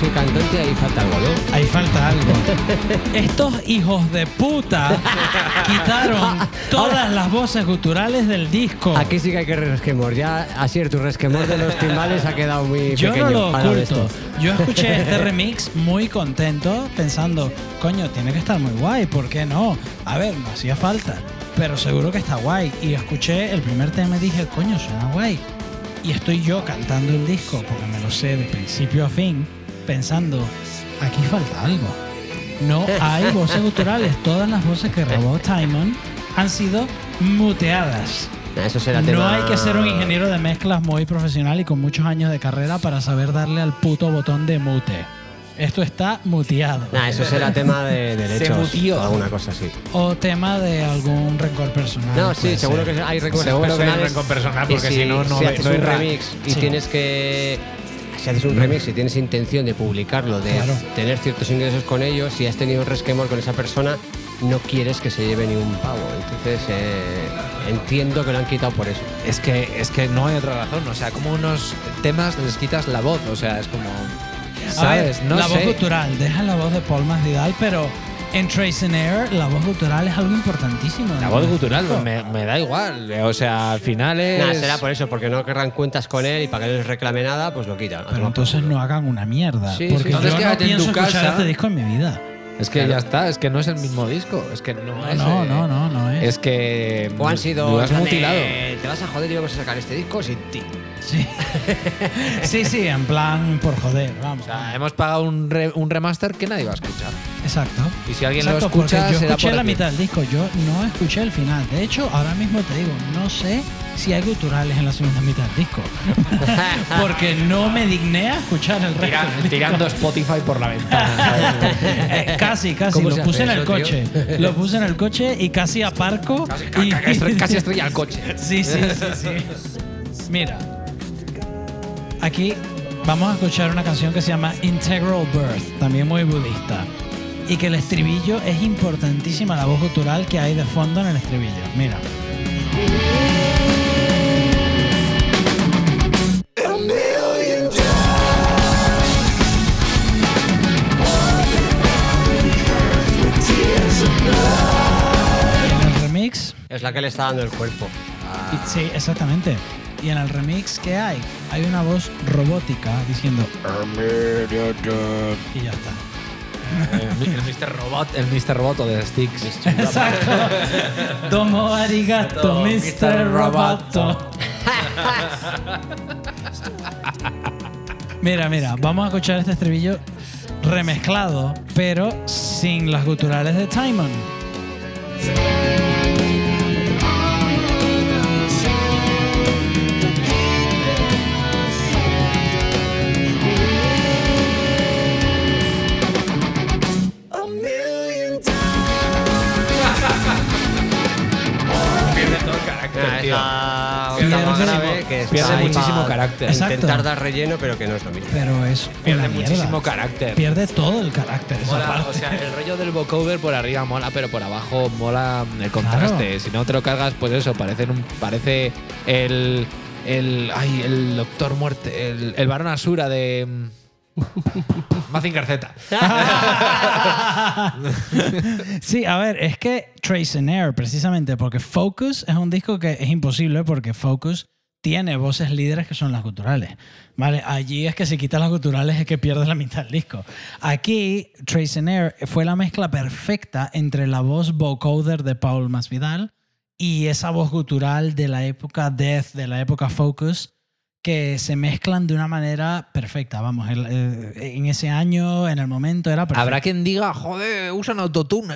Soy cantante, ahí falta algo, ¿no? Ahí falta algo. (laughs) Estos hijos de puta quitaron (laughs) todas las voces guturales del disco. Aquí sí que hay que resquemor. Ya, así tu resquemor de los timbales ha quedado muy Yo pequeño. no lo oculto. Yo escuché (laughs) este remix muy contento, pensando, coño, tiene que estar muy guay, ¿por qué no? A ver, no hacía falta, pero seguro que está guay. Y escuché el primer tema y dije, coño, suena guay. y estoy yo cantando el disco porque me lo sé de principio a fin, pensando, aquí falta algo. No hay (laughs) voces guturales. Todas las voces que grabó Timon han sido muteadas. Eso será No tema- hay que ser un ingeniero de mezclas muy profesional y con muchos años de carrera para saber darle al puto botón de mute. Esto está muteado. Nah, eso será tema de (laughs) derechos. mutió. o alguna cosa así. O tema de algún rencor personal. No, sí, seguro ser. que hay recuerdos Seguro que hay rencor personal, porque si no, no si haces no un remix y Sí. tienes que... Si haces un remix y tienes intención de publicarlo, de Claro. tener ciertos ingresos con ellos, si has tenido un resquemor con esa persona, no quieres que se lleve ni un pavo. Entonces, eh, entiendo que lo han quitado por eso. Es que, es que no hay otra razón. O sea, como unos temas les quitas la voz. O sea, es como. A ver, ¿Sabes? no la voz sé. gutural, deja la voz de Paul Masvidal, pero en Trace and Air la voz gutural es algo importantísimo. La voz gutural me, me da igual. O sea, al final es. Nada, será por eso, porque no querrán cuentas con él y para que no les reclame nada, pues lo quitan. Pero entonces no hagan una mierda. Sí, porque sí. yo Entonces no quédate en pienso tu escuchar casa. este disco en mi vida. Es que ya está, es que no es el mismo disco. Es que no, No, es. no, eh, no, no, no es. Es que. O han sido. Lo has mutilado. Te vas a joder y vamos a sacar este disco sin ti. Sí. (laughs) sí, sí, en plan por joder, vamos. O sea, hemos pagado un, re- un remaster que nadie va a escuchar. Exacto. Y si alguien Exacto, lo escucha, yo será escuché por la mitad del disco, yo no escuché el final. De hecho, ahora mismo te digo, no sé si hay guturales en la segunda mitad del disco. (laughs) porque no me digné a escuchar el resto. Tira- tirando Spotify por la ventana. (laughs) Eh, casi, casi. ¿Cómo Lo se puse en el eso, tío? coche. Lo puse en el coche y casi aparco. casi, y- casi estrella el coche. Sí, sí, sí, sí. Mira. Aquí vamos a escuchar una canción que se llama Integral Birth, también muy budista. Y que el estribillo es importantísima, la voz gutural que hay de fondo en el estribillo. Mira. En el remix Es la que le está dando el cuerpo. Sí, exactamente. Y en el remix, ¿qué hay? Hay una voz robótica diciendo y ya está. el, el Mr. Robot, el Mr. Roboto de Sticks. (laughs) Exacto. Domo arigato, Mr. Roboto. Mira, mira, vamos a escuchar este estribillo remezclado, pero sin las guturales de Timon. Que pierde ahí muchísimo carácter. Exacto. Intentar dar relleno, pero que no es lo mismo. Pero es Pierde mierda. muchísimo carácter. Pierde todo el carácter esa Mola, parte. o sea, el rollo del vocoder por arriba mola, pero por abajo mola el contraste. Claro. Si no te lo cargas, pues eso, parece, un, parece el, el. Ay, el Doctor Muerte. El, el varón Asura de. mm, Mazinger Z. (laughs) Sí, a ver, es que Trace and Air, precisamente, porque Focus es un disco que es imposible porque Focus tiene voces líderes que son las guturales. ¿Vale? Allí es que si quitas las guturales es que pierdes la mitad del disco. Aquí, Trace Air fue la mezcla perfecta entre la voz vocoder de Paul Masvidal y esa voz gutural de la época Death, de la época Focus, que se mezclan de una manera perfecta. Vamos, eh, en ese año, en el momento, era perfecto. Habrá quien diga, joder, usan autotune.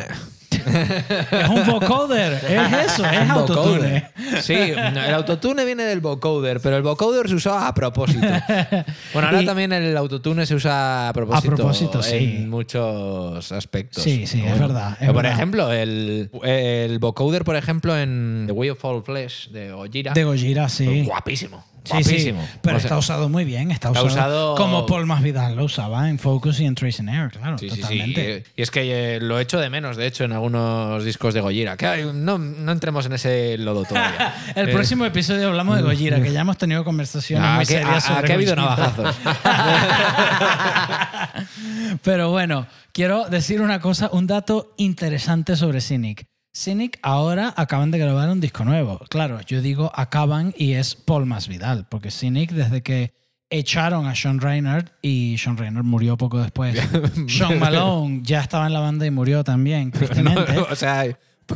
(laughs) Es un vocoder, es eso, es Un autotune. Sí, el autotune viene del vocoder, pero el vocoder se usaba a propósito. (laughs) Bueno, ahora Y- también el autotune se usa a propósito, propósito, sí. en muchos aspectos. Sí, sí, es verdad, es por verdad. ejemplo, el, el vocoder, por ejemplo, en The Way of All Flesh de Gojira, De Gojira, sí. guapísimo. Sí, Guapísimo. sí, pero O sea, está usado muy bien, está, está usado, usado- como Paul Masvidal lo usaba en Focus y en Trace and Air, claro, Sí, totalmente. Y es que eh, lo echo de menos, de hecho, en algunos discos de Gojira. Que no, no entremos en ese lodo todavía. (laughs) El Eh, próximo episodio hablamos de (laughs) Gojira, que ya hemos tenido conversaciones Ah, muy que- serias a- sobre que ha habido navajazos. (laughs) Pero bueno, quiero decir una cosa, un dato interesante sobre Cynic. Cynic ahora acaban de grabar un disco nuevo. Claro, yo digo acaban y es Paul Masvidal, porque Cynic desde que echaron a Sean Reynard y Sean Reynard murió poco después. (laughs) Sean Malone ya estaba en la banda y murió también, (laughs) tristemente. No, o sea,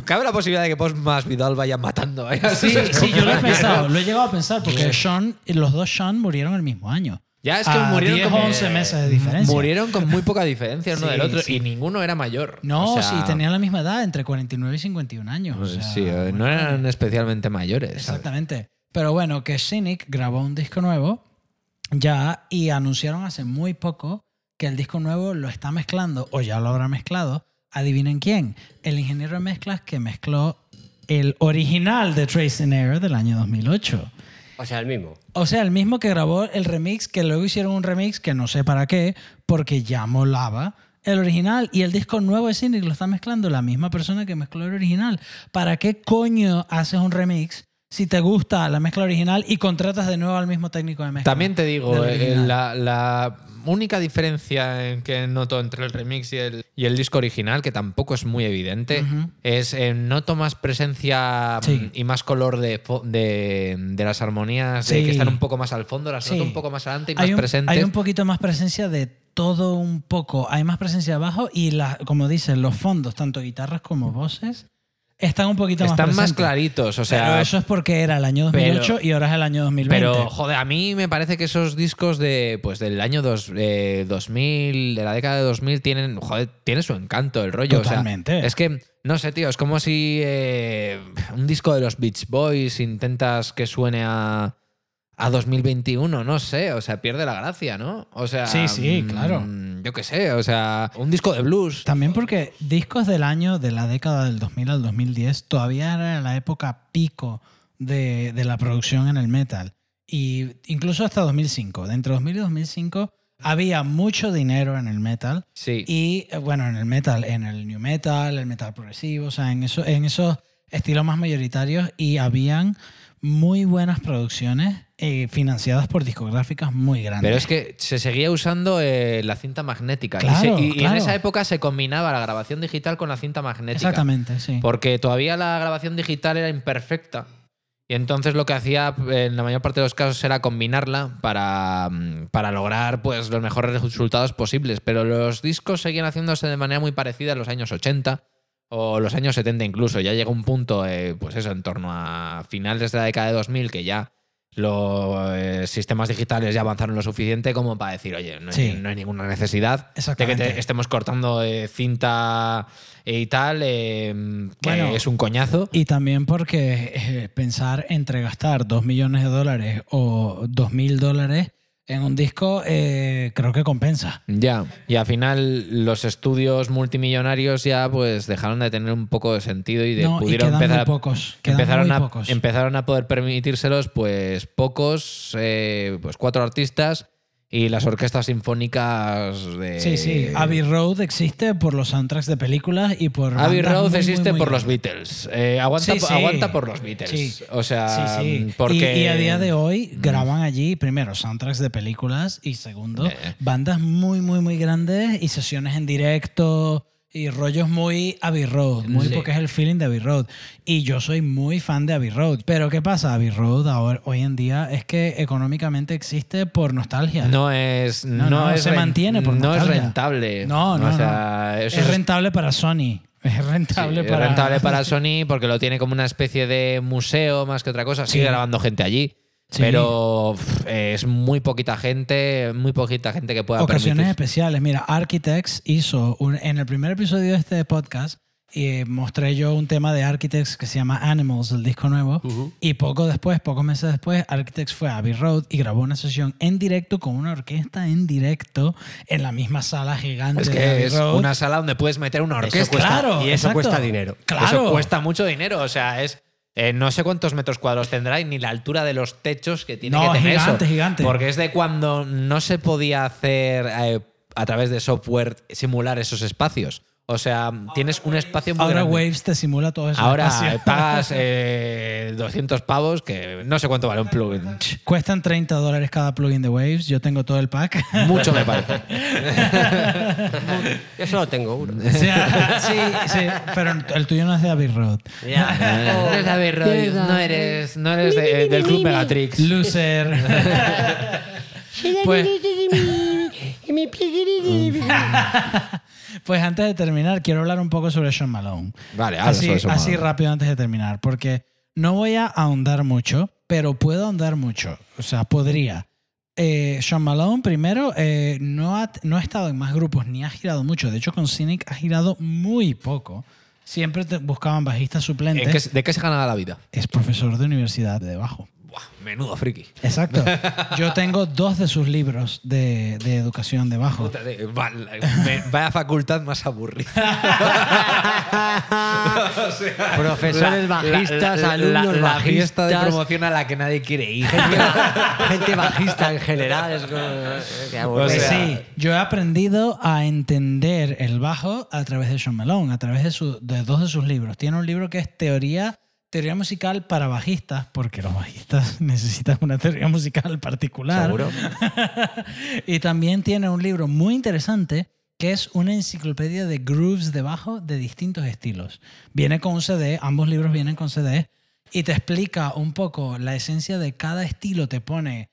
Cabe la posibilidad de que Post más Vidal vayan matando. ¿eh? Sí, (laughs) sí, yo lo he pensado, lo he llegado a pensar, porque Sean, los dos Sean murieron el mismo año. Ya es que A murieron 10 o como- 11 meses de diferencia. Murieron con muy poca diferencia uno Sí, del otro sí. y ninguno era mayor. No, O sea, sí, tenían la misma edad, entre 49 y 51 años. o pues sea, sí, eh, no eran especialmente mayores. ¿sabes? Exactamente. Pero bueno, que Cynic grabó un disco nuevo ya y anunciaron hace muy poco que el disco nuevo lo está mezclando o ya lo habrá mezclado. Adivinen quién. El ingeniero de mezclas que mezcló el original de and Error del año 2008. O sea, el mismo. O sea, el mismo que grabó el remix, que luego hicieron un remix que no sé para qué, porque ya molaba el original y el disco nuevo de Cynic lo está mezclando la misma persona que mezcló el original. ¿Para qué coño haces un remix si te gusta la mezcla original y contratas de nuevo al mismo técnico de mezcla? También te digo, eh, la, la única diferencia en que noto entre el remix y el, y el disco original, que tampoco es muy evidente, es eh, noto más presencia Sí. mm, y más color de, fo- de, de las armonías, de que están un poco más al fondo, las Sí. noto un poco más adelante y más un, presentes. hay un poquito más presencia de todo un poco. Hay más presencia abajo y, la, como dicen, los fondos, tanto guitarras como voces, están un poquito más Están más presentes. claritos, o sea, pero eso es porque era el año 2008 pero- y ahora es el año 2020. Pero, joder, a mí me parece que esos discos de, pues, del año dos, eh, 2000, de la década de 2000, tienen, joder, tiene su encanto el rollo. o sea, Totalmente. es que, no sé, tío, es como si eh, un disco de los Beach Boys intentas que suene a, a 2021, no sé, o sea, pierde la gracia, ¿no? O sea, Sí, sí, mm, claro. Yo qué sé, o sea, un disco de blues. También porque discos del año de la década del 2000 al 2010 todavía era la época pico de, de la producción en el metal. Y incluso hasta 2005. De entre 2000 y 2005 había mucho dinero en el metal. Sí. Y eh, bueno, en el metal, en el new metal, el metal progresivo, o sea, en, eso, en esos estilos más mayoritarios y habían muy buenas producciones eh, financiadas por discográficas muy grandes. Pero es que se seguía usando eh, la cinta magnética. Y Claro, se- y, en esa época se combinaba la grabación digital con la cinta magnética. Exactamente, sí. Porque todavía la grabación digital era imperfecta. Y entonces lo que hacía en la mayor parte de los casos era combinarla para, mm, para lograr pues, los mejores resultados posibles. Pero los discos seguían haciéndose de manera muy parecida en los años 80 o los años 70 incluso. Ya llega un punto, eh, pues eso, en torno a finales de la década de 2000 que ya los eh, sistemas digitales ya avanzaron lo suficiente como para decir, oye, no hay, Sí. no hay ninguna necesidad de que te- estemos cortando eh, cinta y tal, eh, que Bueno, es un coñazo. Y también porque eh, pensar entre gastar 2 millones de dólares o 2 mil dólares en un disco eh, creo que compensa. Ya, y al final los estudios multimillonarios ya pues dejaron de tener un poco de sentido y de No, pudieron empezar muy a- pocos. Empezaron muy a pocos. empezaron a poder permitírselos pues pocos eh, pues cuatro artistas y las orquestas sinfónicas de Sí, sí. Abbey Road existe por los soundtracks de películas y por. Abbey Road muy, existe muy, muy por los. Beatles. Eh, aguanta, Sí, sí. aguanta por los Beatles. Sí. O sea, sí. porque Y, y a día de hoy graban allí, primero, soundtracks de películas y segundo, Eh. bandas muy, muy, muy grandes y sesiones en directo y rollos muy Abbey Road, muy Sí. porque es el feeling de Abbey Road. Y yo soy muy fan de Abbey Road. Pero ¿qué pasa? Abbey Road ahora, hoy en día es que económicamente existe por nostalgia. no es No, no, no, es se mantiene por no es nostalgia. rentable. No, no, o sea, no. eso es rentable para Sony. Es Sí, rentable es para... rentable para (laughs) Sony porque lo tiene como una especie de museo más que otra cosa. Sigue Sí. grabando gente allí. Sí. Pero pff, es muy poquita gente, muy poquita gente que pueda Ocasiones permitir. especiales. Mira, Architects hizo un- en el primer episodio de este podcast y mostré yo un tema de Architects que se llama Animals, el disco nuevo. Y poco después, pocos meses después, Architects fue a Abbey Road y grabó una sesión en directo con una orquesta en directo en la misma sala gigante Es de Abbey que es Road. una sala donde puedes meter una Eso orquesta. cuesta- Claro, y eso exacto. cuesta dinero. Claro. Eso cuesta mucho dinero. O sea, es. Eh, no sé cuántos metros cuadrados tendrá y ni la altura de los techos que tiene No, que tener gigante, eso. gigante. Porque es de cuando no se podía hacer eh, a través de software simular esos espacios. O sea, tienes un espacio muy Ahora grande. Waves te simula todo eso. Ahora (laughs) eh, pagas eh, 200 pavos, que no sé cuánto vale un plugin. Cuestan 30 dólares cada plugin de Waves. Yo tengo todo el pack. (laughs) Mucho me parece. Yo solo tengo uno. (laughs) O sea, sí, sí, pero el tuyo no es de Abbey Road. No eres David Roy, no eres, no eres de- del Club Megatrix. Loser. Pues- (laughs) Pues antes de terminar, quiero hablar un poco sobre Sean Malone. Vale, habla así, sobre Sean así Malone. rápido antes de terminar, porque no voy a ahondar mucho, pero puedo ahondar mucho. O sea, podría. Eh, Sean Malone, primero, eh, no, ha, no ha estado en más grupos ni ha girado mucho. De hecho, con Cynic ha girado muy poco. Siempre te buscaban bajistas suplentes. ¿En qué- ¿De qué se ganaba la vida? Es profesor de universidad de bajo. Buah, menudo friki. Exacto. (laughs) Yo tengo dos de sus libros de, de educación de bajo. Puta de- va- me- Vaya facultad más aburrida. (laughs) (laughs) Profesores bajistas, la, alumnos la bajistas. fiesta de promoción a la que nadie quiere ir. Gente, ba- gente bajista en general. Es como, sea- sí, yo he aprendido a entender el bajo a través de Sean Malone, a través de, su- de dos de sus libros. Tiene un libro que es Teoría, teoría musical para bajistas, porque los bajistas (laughs) necesitan una teoría musical particular. Seguro. (laughs) y también tiene un libro muy interesante que es una enciclopedia de grooves de bajo de distintos estilos. Viene con un CD, ambos libros vienen con CD, y te explica un poco la esencia de cada estilo. Te pone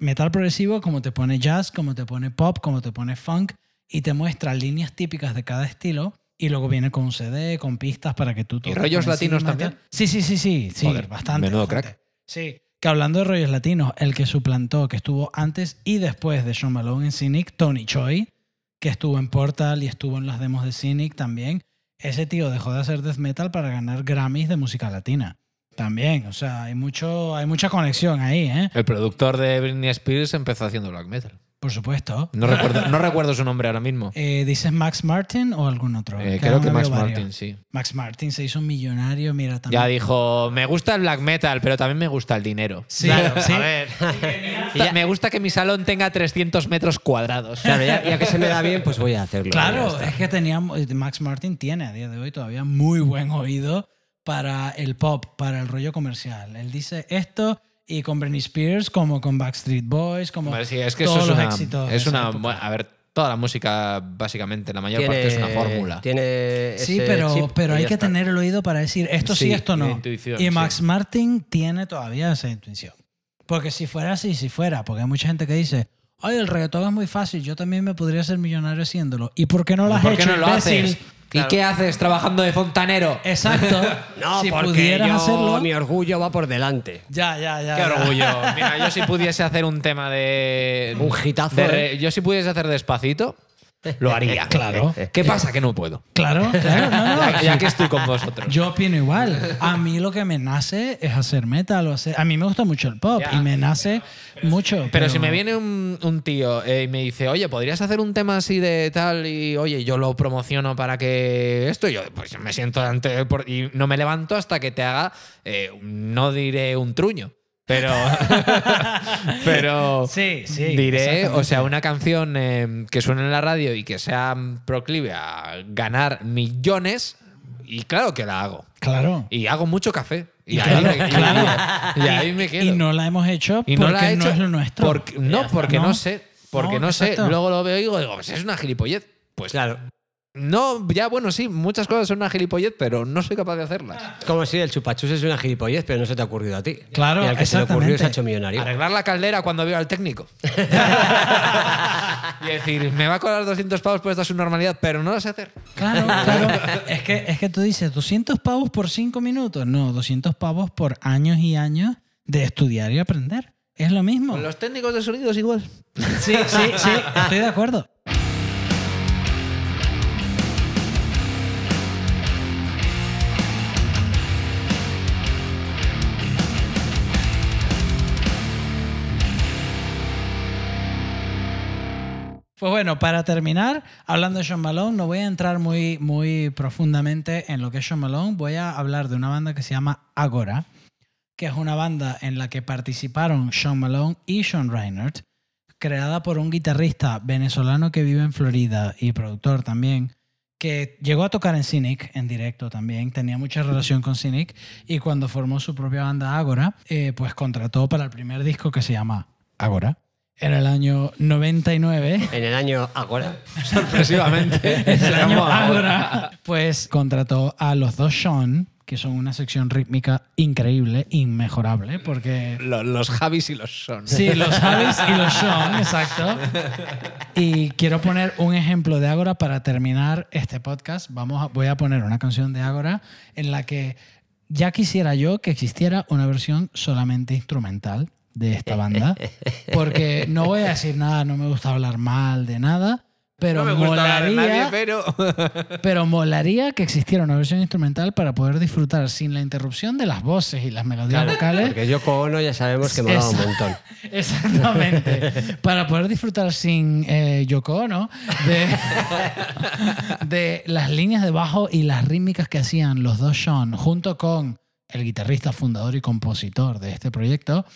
metal progresivo, como te pone jazz, como te pone pop, como te pone funk, y te muestra líneas típicas de cada estilo. Y luego viene con un CD, con pistas para que tú toques rollos latinos encima y también? tal. Sí, sí, sí, sí, sí, Joder, bastante. menudo bastante. crack. Sí, que hablando de rollos latinos, el que suplantó, que estuvo antes y después de Sean Malone en Cynic, Tony Choi, que estuvo en Portal y estuvo en las demos de Cynic también. Ese tío dejó de hacer death metal para ganar Grammys de música latina. También, o sea, hay, mucho, hay mucha conexión ahí, ¿eh? El productor de Britney Spears empezó haciendo black metal. Por supuesto. No recuerdo, no recuerdo su nombre ahora mismo. (laughs) Eh, ¿Dices Max Martin o algún otro? Eh, Que creo que Max varios. Martin, sí. Max Martin se hizo millonario, mira también. Ya dijo, me gusta el black metal, pero también me gusta el dinero. Sí, Claro, sí. a ver. (laughs) Ya- Me gusta que mi salón tenga 300 metros cuadrados. Claro, ya, ya que se me da bien, pues voy a hacerlo. Claro, es que tenía, Max Martin tiene a día de hoy todavía muy buen oído para el pop, para el rollo comercial. Él dice esto y con Britney Spears, como con Backstreet Boys, como Hombre, sí, es que todos eso es los una, éxitos. es una época. a ver, toda la música básicamente, la mayor parte es una fórmula. Tiene Sí, ese pero, chip pero hay que está. tener el oído para decir esto sí, Sí, esto no. y Max sí. Martin tiene todavía esa intuición. Porque si fuera así, si fuera, porque hay mucha gente que dice, ay, el reggaetón es muy fácil, yo también me podría ser millonario haciéndolo. ¿Y por qué no lo has ¿Por qué hecho, no lo imbécil? haces? ¿Y qué haces trabajando de fontanero? Exacto. (laughs) No, si porque pudieras yo- hacerlo. mi orgullo va por delante. Ya, ya, ya. Qué ya. orgullo. (laughs) Mira, yo si pudiese hacer un tema de. Un de re- ¿eh? Yo si pudiese hacer despacito, lo haría. Claro. ¿Qué pasa? Que no puedo. Claro, claro. No, no. (laughs) Ya, ya que estoy con vosotros. Yo opino igual. A mí lo que me nace es hacer metal o hacer. A mí me gusta mucho el pop Ya. y me nace mucho. Pero, si me viene un, un tío eh, y me dice, oye, ¿podrías hacer un tema así de tal? Y oye, yo lo promociono para que esto, yo pues me siento ante por- y no me levanto hasta que te haga, eh, no diré un truño, pero, (laughs) pero Sí, sí. diré, o sea, una canción eh, que suene en la radio y que sea proclive a ganar millones, y claro que la hago. Claro. Y hago mucho café. Y, Y ahí, claro, me, y- claro. y ahí me quedo. Y no la hemos hecho Y porque no la he hecho. es lo nuestro. porque- no, porque no, ¿No? sé. Porque No, no, sé. Luego lo veo y digo, digo, pues es una gilipollez. Pues Claro. No, ya bueno, sí, muchas cosas son una gilipollez, pero no soy capaz de hacerlas. Como si el chupachus es una gilipollez, pero no se te ha ocurrido a ti. Claro, Y al que se le ocurrió exactamente. se ha hecho millonario. Arreglar la caldera cuando veo al técnico. (laughs) y decir, me va a cobrar 200 pavos por esta subnormalidad, pero no lo sé hacer. Claro, claro. es, que, es que tú dices 200 pavos por 5 minutos. No, 200 pavos por años y años de estudiar y aprender. Es lo mismo. Con los técnicos de sonido es igual. Sí, sí, sí, estoy de acuerdo. Pues bueno, para terminar, hablando de Sean Malone, no voy a entrar muy, muy profundamente en lo que es Sean Malone. Voy a hablar de una banda que se llama Agora, que es una banda en la que participaron Sean Malone y Sean Reinhardt, creada por un guitarrista venezolano que vive en Florida y productor también, que llegó a tocar en Cynic en directo también, tenía mucha relación con Cynic y cuando formó su propia banda Agora, eh, pues contrató para el primer disco que se llama Agora. En el año 99 En el año ahora. (laughs) Sorpresivamente. (laughs) en el año Agora, pues contrató a los dos Sean, que son una sección rítmica increíble, inmejorable, porque Lo- Los Javis y los Son. Sí, los Javis y los Sean, exacto. Y quiero poner un ejemplo de Ágora para terminar este podcast. Vamos a- voy a poner una canción de Ágora en la que ya quisiera yo que existiera una versión solamente instrumental de esta banda. Porque no voy a decir nada, no me gusta hablar mal de nada. Pero no me molaría, nadie, pero... (laughs) pero molaría que existiera una versión instrumental para poder disfrutar sin la interrupción de las voces y las melodías vocales. Porque Yoko Ono ya sabemos que molaba un montón. (laughs) Exactamente. Para poder disfrutar sin eh, Yoko Ono de, (laughs) de las líneas de bajo y las rítmicas que hacían los dos Sean junto con el guitarrista fundador y compositor de este proyecto,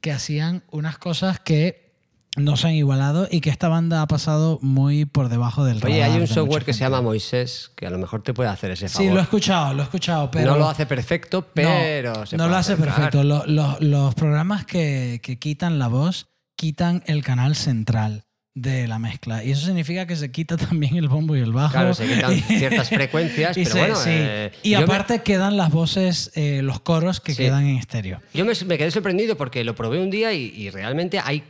que hacían unas cosas que no se han igualado y que esta banda ha pasado muy por debajo del Oye, radar hay de un software que se llama Moisés que a lo mejor te puede hacer ese favor. Sí, lo he escuchado, lo he escuchado, pero... no lo hace perfecto, pero no, se no puede lo hace acercar. perfecto. Lo- lo- los programas que, que quitan la voz quitan el canal central de la mezcla. Y eso significa que se quita (laughs) también el bombo y el bajo. Claro, se quitan (laughs) ciertas frecuencias, (laughs) y pero se- bueno. sí. eh, y yo me- aparte quedan las voces, eh, los coros que Sí. quedan en estéreo. Yo me, me quedé sorprendido porque lo probé un día y, y realmente hay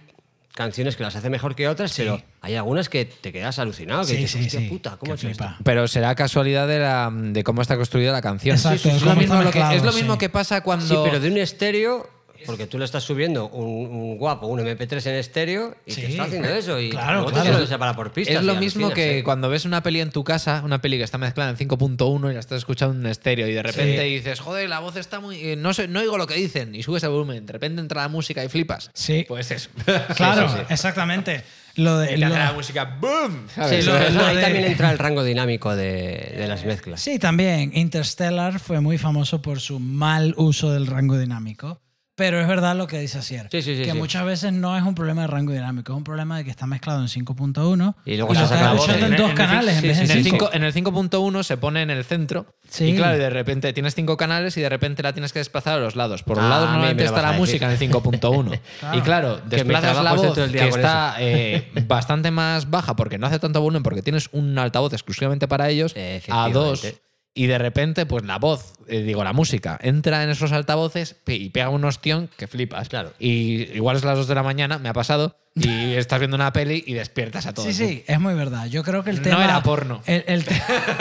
canciones que las hace mejor que otras, pero hay algunas que te quedas alucinado, que Sí, dices, sí, hostia sí. puta, ¿cómo esto? Pero será casualidad de, la, de cómo está construida la canción. Exacto, Sí, sí, de es, lo mismo que, es lo sí. mismo que pasa cuando... Sí, pero de un estéreo, porque tú le estás subiendo un, un guapo, un MP3 en estéreo y Sí. te está haciendo eso. Y Claro, luego claro. te se separa por pistas. Es lo mismo que ¿eh? cuando ves una peli en tu casa, una peli que está mezclada en 5.1 y la estás escuchando en un estéreo y de repente Sí. dices, joder, la voz está muy... eh, No, sé, no oigo lo que dicen y subes el volumen, de repente entra la música y flipas. Sí. Pues eso. (laughs) Claro, Sí, sí, sí. exactamente. Lo de, Y lo- la música ¡boom! Sí, ¿sabes? lo- (laughs) lo ahí de- también entra el rango dinámico de, de las mezclas. Sí, también. Interstellar fue muy famoso por su mal uso del rango dinámico. Pero es verdad lo que dice Asier. Sí, sí, sí, que sí. muchas veces no es un problema de rango dinámico, es un problema de que está mezclado en 5.1 Y luego lo se saca la voz escuchando en, en- dos en- canales en sí, vez sí, de En el, en cinco. cinco- en el 5.1 se pone en el centro Sí. y claro, y de repente tienes cinco canales y de repente la tienes que desplazar a los lados. Por los Ah, lados a normalmente está a la música en el 5.1. (laughs) Y claro, desplazas la voz el que está eh, (laughs) bastante más baja porque no hace tanto volumen porque tienes un altavoz exclusivamente para ellos a Efectivamente. dos y de repente pues la voz, eh, digo la música, entra en esos altavoces y pega un ostión que flipas. Claro. Y igual es las 2 de la mañana, me ha pasado, y (laughs) estás viendo una peli y despiertas a todos. Sí, sí, es muy verdad. Yo creo que el No tema. era porno. el- el te-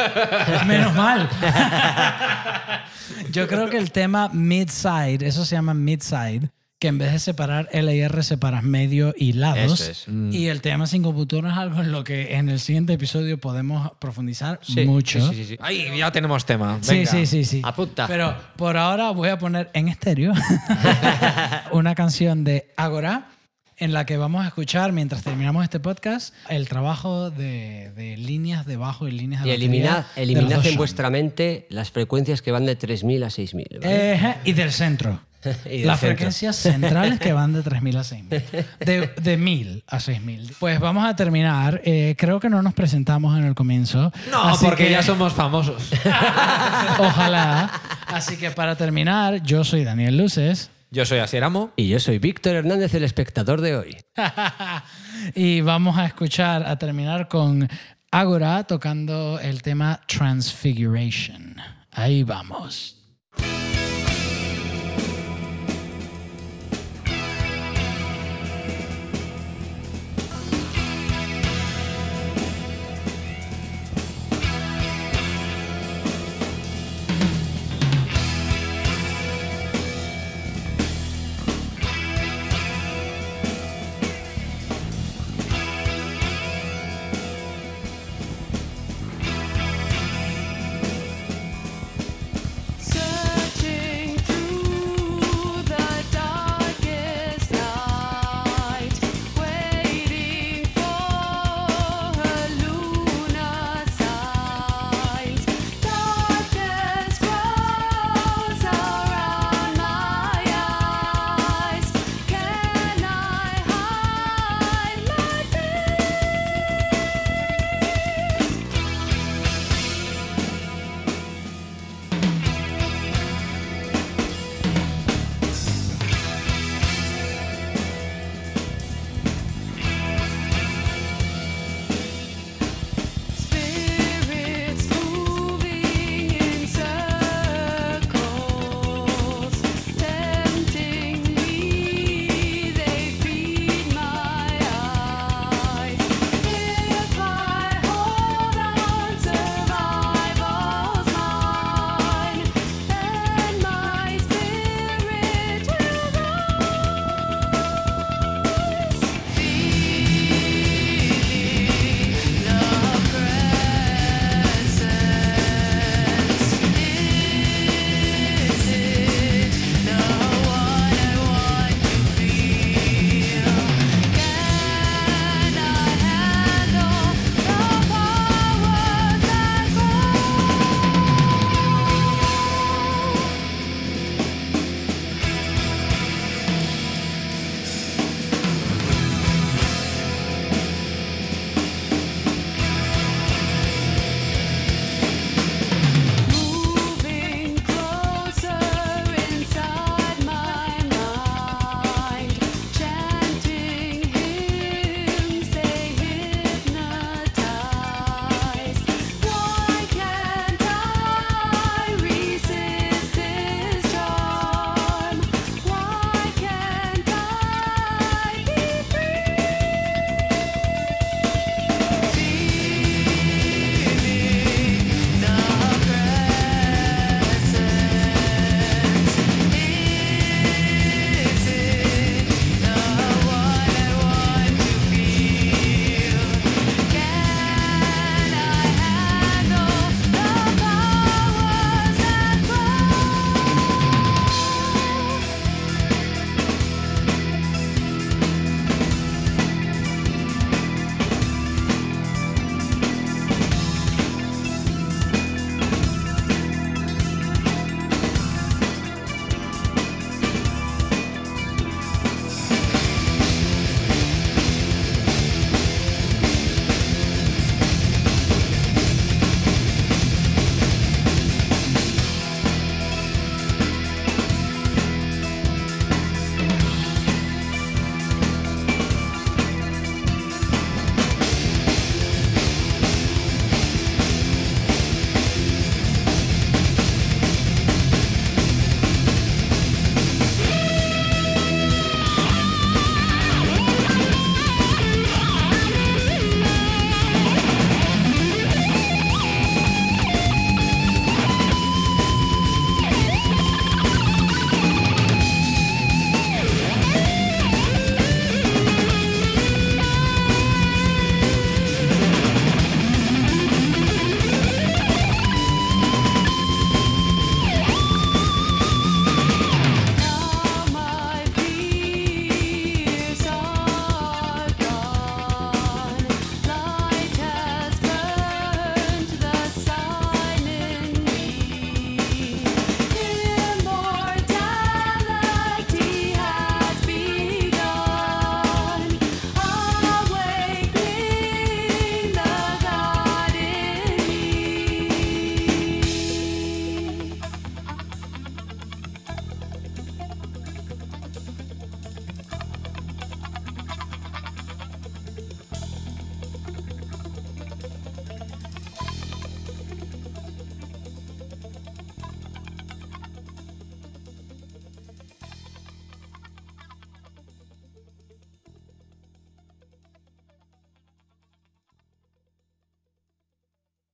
(laughs) Menos mal. (laughs) Yo creo que el tema mid-side, eso se llama mid-side, que en vez de separar L y R separas medio y lados. Eso es. Y el tema sin computador es algo en lo que en el siguiente episodio podemos profundizar Sí, mucho. sí, sí, sí, sí. Ay, ya tenemos tema. Sí, Venga. sí, sí, sí. Apunta. Pero por ahora voy a poner en estéreo (laughs) una canción de Agora en la que vamos a escuchar, mientras terminamos este podcast, el trabajo de, de líneas de bajo y líneas de Y eliminad, batería eliminad en vuestra mente las frecuencias que van de 3.000 a 6.000. ¿vale? Eh, y del centro. (laughs) Las frecuencias centrales que van de 3.000 a 6.000. De, de 1.000 a 6.000. Pues vamos a terminar. Eh, creo que no nos presentamos en el comienzo. No, Así porque que- ya somos famosos. (laughs) Ojalá. Así que para terminar, yo soy Daniel Luces. Yo soy Asieramo. Y yo soy Víctor Hernández, el espectador de hoy. (laughs) y vamos a escuchar, a terminar con Agora tocando el tema Transfiguration. Ahí vamos. Transfiguration.